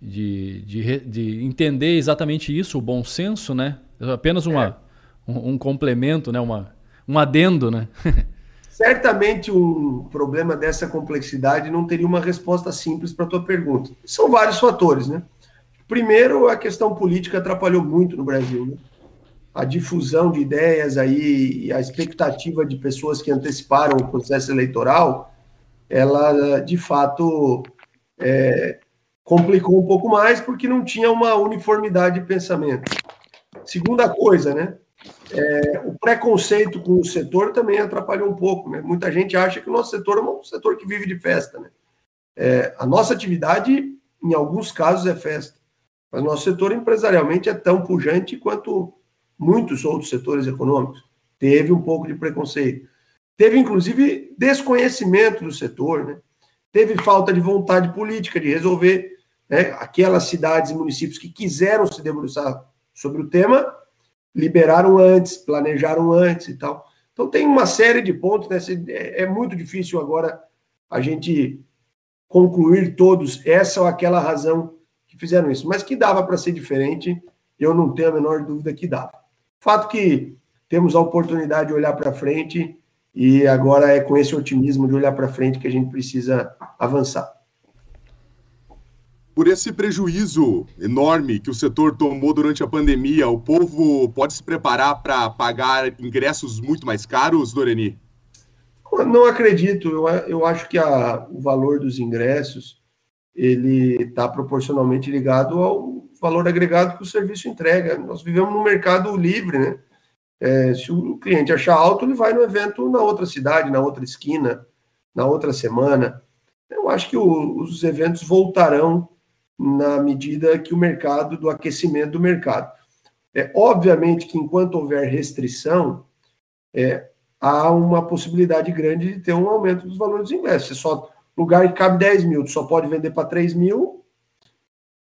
de, de, de, entender exatamente isso, o bom senso, né? Apenas uma, é. um, um, complemento, né? Uma, um adendo, né? Certamente um problema dessa complexidade não teria uma resposta simples para a tua pergunta. São vários fatores, né? Primeiro, a questão política atrapalhou muito no Brasil, né? A difusão de ideias aí, a expectativa de pessoas que anteciparam o processo eleitoral, ela de fato é, complicou um pouco mais porque não tinha uma uniformidade de pensamento. Segunda coisa, né? É, o preconceito com o setor também atrapalhou um pouco. Né? Muita gente acha que o nosso setor é um setor que vive de festa. Né? É, a nossa atividade, em alguns casos, é festa. Mas nosso setor empresarialmente é tão pujante quanto muitos outros setores econômicos. Teve um pouco de preconceito. Teve, inclusive, desconhecimento do setor. Né? Teve falta de vontade política de resolver né? aquelas cidades e municípios que quiseram se debruçar sobre o tema liberaram antes, planejaram antes e tal. Então tem uma série de pontos, né? É, é muito difícil agora a gente concluir todos essa ou aquela razão que fizeram isso, mas que dava para ser diferente, eu não tenho a menor dúvida que dava. Fato que temos a oportunidade de olhar para frente e agora é com esse otimismo de olhar para frente que a gente precisa avançar por esse prejuízo enorme que o setor tomou durante a pandemia, o povo pode se preparar para pagar ingressos muito mais caros, Doreni? Não acredito. Eu, eu acho que a, o valor dos ingressos ele está proporcionalmente ligado ao valor agregado que o serviço entrega. Nós vivemos num mercado livre, né? É, se o cliente achar alto, ele vai no evento na outra cidade, na outra esquina, na outra semana. Eu acho que o, os eventos voltarão na medida que o mercado, do aquecimento do mercado. É, obviamente que enquanto houver restrição, é, há uma possibilidade grande de ter um aumento dos valores dos ingressos. Só lugar que cabe 10 mil, só pode vender para 3 mil,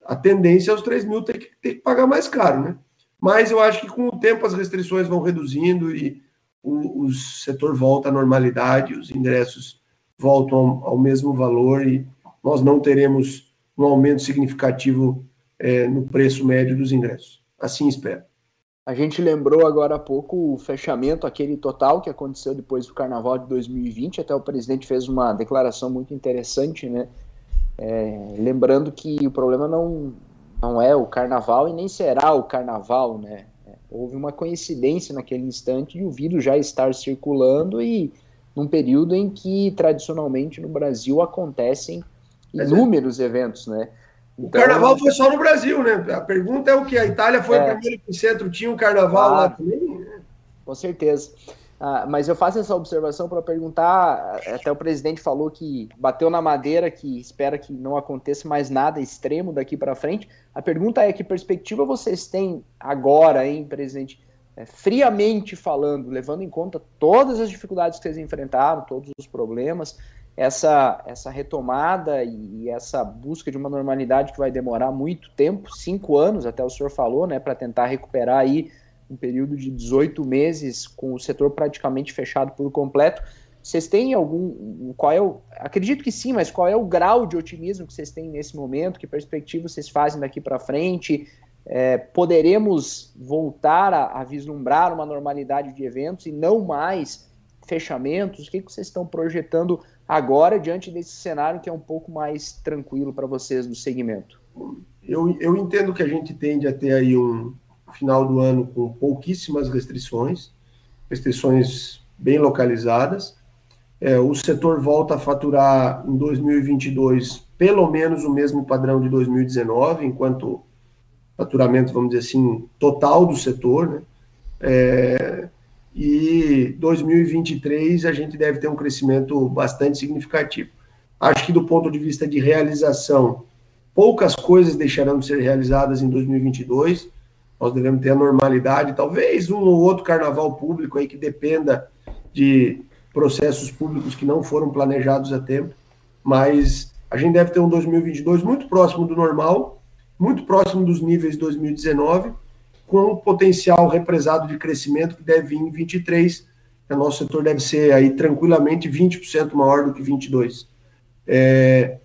a tendência é os 3 mil ter que, ter que pagar mais caro, né? Mas eu acho que com o tempo as restrições vão reduzindo e o, o setor volta à normalidade, os ingressos voltam ao, ao mesmo valor e nós não teremos um aumento significativo é, no preço médio dos ingressos. Assim espero. A gente lembrou agora há pouco o fechamento, aquele total que aconteceu depois do Carnaval de 2020. Até o presidente fez uma declaração muito interessante, né? É, lembrando que o problema não, não é o Carnaval e nem será o Carnaval, né? É, houve uma coincidência naquele instante de o vírus já estar circulando e num período em que tradicionalmente no Brasil acontecem inúmeros é. eventos, né? Então, o carnaval foi só no Brasil, né? A pergunta é o que? A Itália foi é, o primeiro centro tinha um carnaval claro, lá também? Com certeza. Ah, mas eu faço essa observação para perguntar, até o presidente falou que bateu na madeira, que espera que não aconteça mais nada extremo daqui para frente. A pergunta é que perspectiva vocês têm agora, hein, presidente? É, friamente falando, levando em conta todas as dificuldades que vocês enfrentaram, todos os problemas, essa, essa retomada e, essa busca de uma normalidade que vai demorar muito tempo, cinco anos, até o senhor falou, né, para tentar recuperar aí um período de 18 meses com o setor praticamente fechado por completo. Vocês têm algum. Qual é o. Acredito que sim, mas qual é o grau de otimismo que vocês têm nesse momento? Que perspectiva vocês fazem daqui para frente? É, poderemos voltar a, a, vislumbrar uma normalidade de eventos e não mais fechamentos? O que, que vocês estão projetando agora diante desse cenário que é um pouco mais tranquilo para vocês no segmento? Eu, eu entendo que a gente tende a ter aí um final do ano com pouquíssimas restrições, restrições bem localizadas. É, o setor volta a faturar em 2022 pelo menos o mesmo padrão de 2019, enquanto faturamento, vamos dizer assim, total do setor, né? É, e 2023 a gente deve ter um crescimento bastante significativo. Acho que do ponto de vista de realização, poucas coisas deixarão de ser realizadas em 2022. Nós devemos ter a normalidade, talvez um ou outro carnaval público aí que dependa de processos públicos que não foram planejados a tempo, mas a gente deve ter um 2022 muito próximo do normal, muito próximo dos níveis de 2019, com um potencial represado de crescimento que deve vir em 23. O nosso setor deve ser aí tranquilamente 20% maior do que 22. É,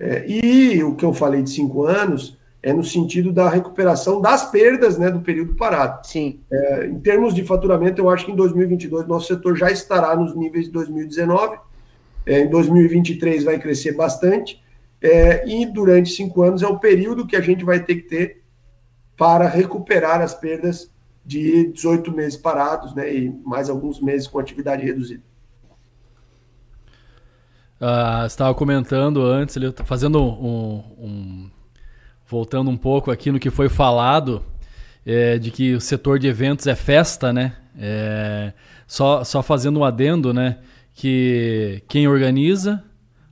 é, e o que eu falei de cinco anos é no sentido da recuperação das perdas né, do período parado. Sim. É, em termos de faturamento, eu acho que em 2022 nosso setor já estará nos níveis de 2019. É, em 2023 vai crescer bastante. É, e durante cinco anos é o período que a gente vai ter que ter para recuperar as perdas de 18 meses parados, né, e mais alguns meses com atividade reduzida. Uh, você estava comentando antes, ele fazendo um, um, voltando um pouco aqui no que foi falado, é, de que o setor de eventos é festa, né? É, só, só fazendo um adendo, né? Que quem organiza,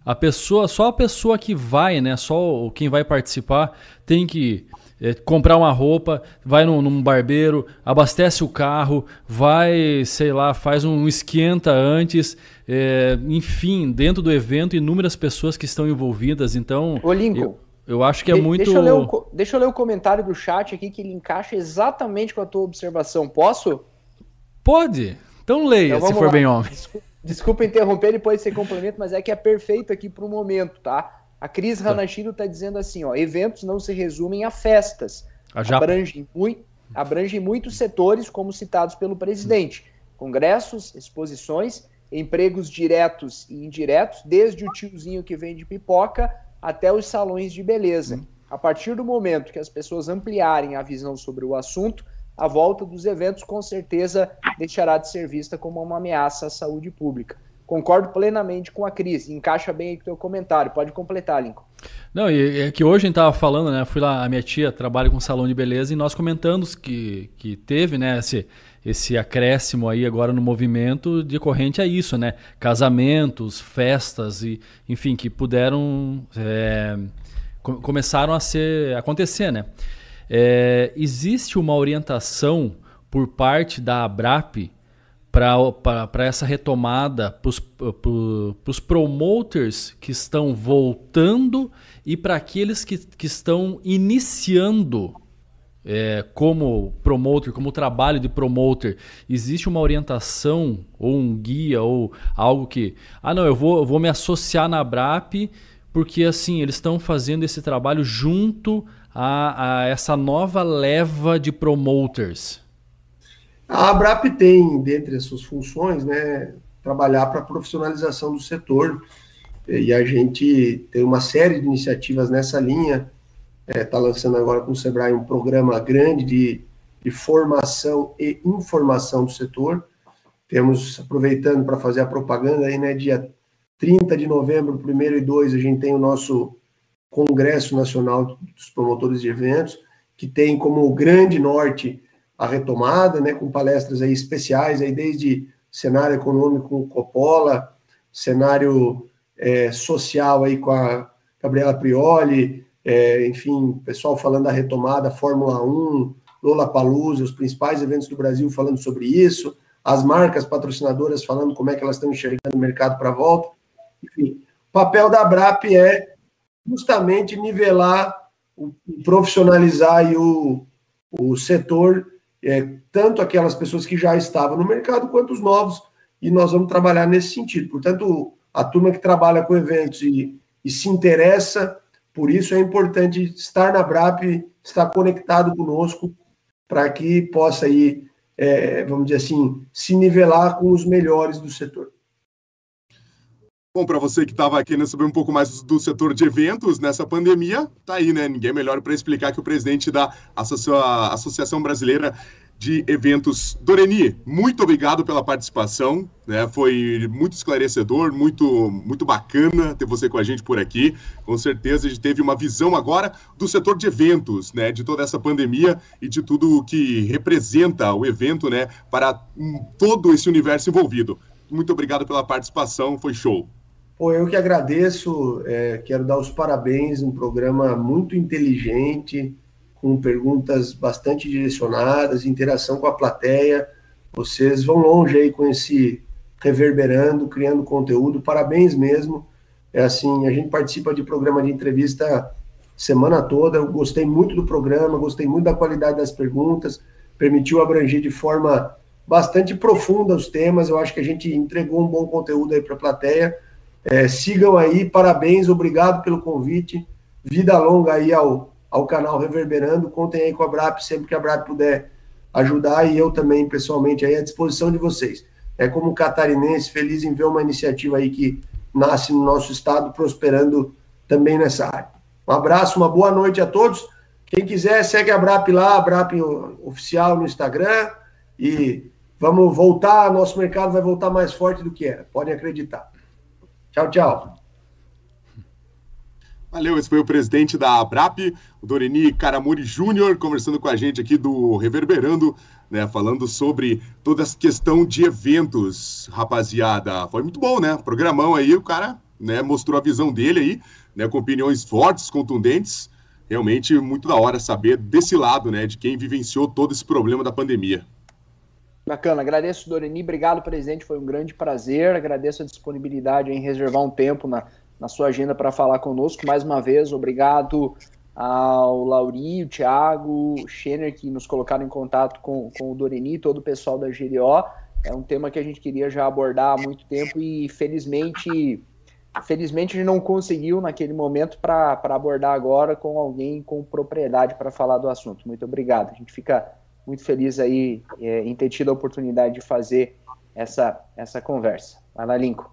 a pessoa, só a pessoa que vai, né? Só quem vai participar tem que é, comprar uma roupa, vai num, num, barbeiro, abastece o carro, vai, sei lá, faz um esquenta antes, é, enfim, dentro do evento, inúmeras pessoas que estão envolvidas. Então, Ô, Lincoln, eu, eu acho que é de, muito. Deixa eu, ler o, deixa eu ler o comentário do chat aqui que ele encaixa exatamente com a tua observação. Posso? Pode. Então leia, então, se for lá. bem homem. Desculpa, desculpa interromper, depois ser complemento, mas é que é perfeito aqui para o momento, tá? A Cris tá. Está dizendo assim: ó, eventos não se resumem a festas. A abrangem, muito, abrangem muitos setores, como citados pelo presidente: congressos, exposições, empregos diretos e indiretos, desde o tiozinho que vende pipoca até os salões de beleza. Hum. A partir do momento que as pessoas ampliarem a visão sobre o assunto, a volta dos eventos com certeza deixará de ser vista como uma ameaça à saúde pública. Concordo plenamente com a Cris, encaixa bem aí o teu comentário. Pode completar, Lincoln. Não, e é que hoje a gente estava falando, né? Fui lá, a minha tia trabalha com salão de beleza e nós comentamos que, que teve, né, esse, esse acréscimo aí agora no movimento decorrente a isso, né? Casamentos, festas e, enfim, que puderam é, começaram a ser acontecer, né? É, existe uma orientação por parte da Abrap para essa retomada, para os promoters que estão voltando e para aqueles que, que estão iniciando é, como promoter, como trabalho de promoter, existe uma orientação ou um guia ou algo que, ah não, eu vou, eu vou me associar na BRAP porque assim eles estão fazendo esse trabalho junto a, a essa nova leva de promoters. A ABRAP tem, dentre as suas funções, né, trabalhar para a profissionalização do setor, e a gente tem uma série de iniciativas nessa linha, está é, tá lançando agora com o Sebrae um programa grande de, de formação e informação do setor. Temos, aproveitando para fazer a propaganda aí, né, dia 30 de novembro, 1 e 2, a gente tem o nosso Congresso Nacional dos Promotores de Eventos, que tem como grande norte a retomada, né, com palestras aí especiais, aí desde cenário econômico com Coppola, cenário é, social aí com a Gabriela Prioli, é, enfim, pessoal falando da retomada, Fórmula 1, Lola Palusa, os principais eventos do Brasil falando sobre isso, as marcas patrocinadoras falando como é que elas estão enxergando o mercado para a volta. Enfim, o papel da BRAP é justamente nivelar, profissionalizar o, o setor, é, tanto aquelas pessoas que já estavam no mercado, quanto os novos, e nós vamos trabalhar nesse sentido. Portanto, a turma que trabalha com eventos e, e se interessa por isso é importante estar na BRAP, estar conectado conosco, para que possa aí, é, vamos dizer assim, se nivelar com os melhores do setor. Bom, para você que estava querendo saber um pouco mais do setor de eventos nessa pandemia, tá aí, né? Ninguém melhor para explicar que o presidente da Associação Brasileira de Eventos Doreni. Muito obrigado pela participação, né? Foi muito esclarecedor, muito muito bacana ter você com a gente por aqui. Com certeza a gente teve uma visão agora do setor de eventos, né? De toda essa pandemia e de tudo o que representa o evento, né? Para todo esse universo envolvido. Muito obrigado pela participação, foi show. Pô, eu que agradeço, é, quero dar os parabéns, um programa muito inteligente, com perguntas bastante direcionadas, interação com a plateia. Vocês vão longe aí com esse reverberando, criando conteúdo. Parabéns mesmo. É assim, a gente participa de programa de entrevista semana toda. Eu gostei muito do programa, gostei muito da qualidade das perguntas, permitiu abranger de forma bastante profunda os temas. Eu acho que a gente entregou um bom conteúdo aí para a plateia. É, sigam aí, parabéns, obrigado pelo convite. Vida longa aí ao ao canal Reverberando. Contem aí com a BRAP sempre que a BRAP puder ajudar e eu também, pessoalmente, aí à disposição de vocês. É como catarinense, feliz em ver uma iniciativa aí que nasce no nosso estado, prosperando também nessa área. Um abraço, uma boa noite a todos. Quem quiser, segue a BRAP lá, a BRAP oficial no Instagram e vamos voltar, nosso mercado vai voltar mais forte do que era, podem acreditar. Tchau, tchau. Valeu, esse foi o presidente da ABRAP, o Doreni Caramuri Júnior, conversando com a gente aqui do Reverberando, né, falando sobre toda essa questão de eventos, rapaziada. Foi muito bom, né? Programão aí, o cara né, mostrou a visão dele aí, né, com opiniões fortes, contundentes. Realmente muito da hora saber desse lado, né, de quem vivenciou todo esse problema da pandemia. Bacana, agradeço, Doreni. Obrigado, presidente. Foi um grande prazer. Agradeço a disponibilidade em reservar um tempo na, na sua agenda para falar conosco. Mais uma vez, obrigado ao Lauri, o Thiago, o Schener, que nos colocaram em contato com, com o Doreni todo o pessoal da GDO. É um tema que a gente queria já abordar há muito tempo e felizmente, felizmente a gente não conseguiu naquele momento para abordar agora com alguém com propriedade para falar do assunto. Muito obrigado. A gente fica muito feliz aí é, em ter tido a oportunidade de fazer essa, essa conversa. Vai lá, Lincoln.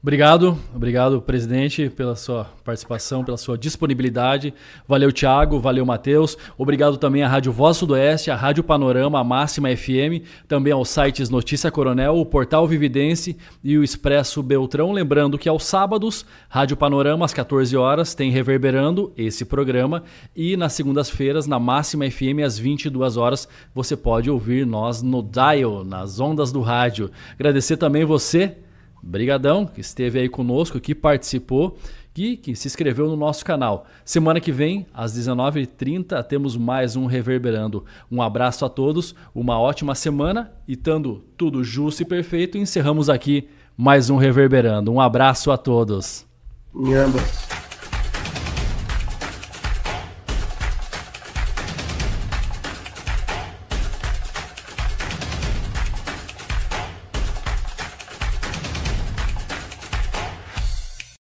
Obrigado, obrigado, presidente, pela sua participação, pela sua disponibilidade. Valeu, Thiago, valeu, Matheus. Obrigado também à Rádio Voz Sudoeste, à Rádio Panorama, a Máxima FM, também aos sites Notícia Coronel, o Portal Vividense e o Expresso Beltrão. Lembrando que aos sábados, Rádio Panorama, às 14 horas, tem Reverberando esse programa. E nas segundas-feiras, na Máxima FM, às 22 horas, você pode ouvir nós no Dial, nas ondas do rádio. Agradecer também você Brigadão, que esteve aí conosco, que participou e que se inscreveu no nosso canal. Semana que vem, às 19h30, temos mais um Reverberando. Um abraço a todos, uma ótima semana e, estando tudo justo e perfeito, encerramos aqui mais um Reverberando. Um abraço a todos. Ambas.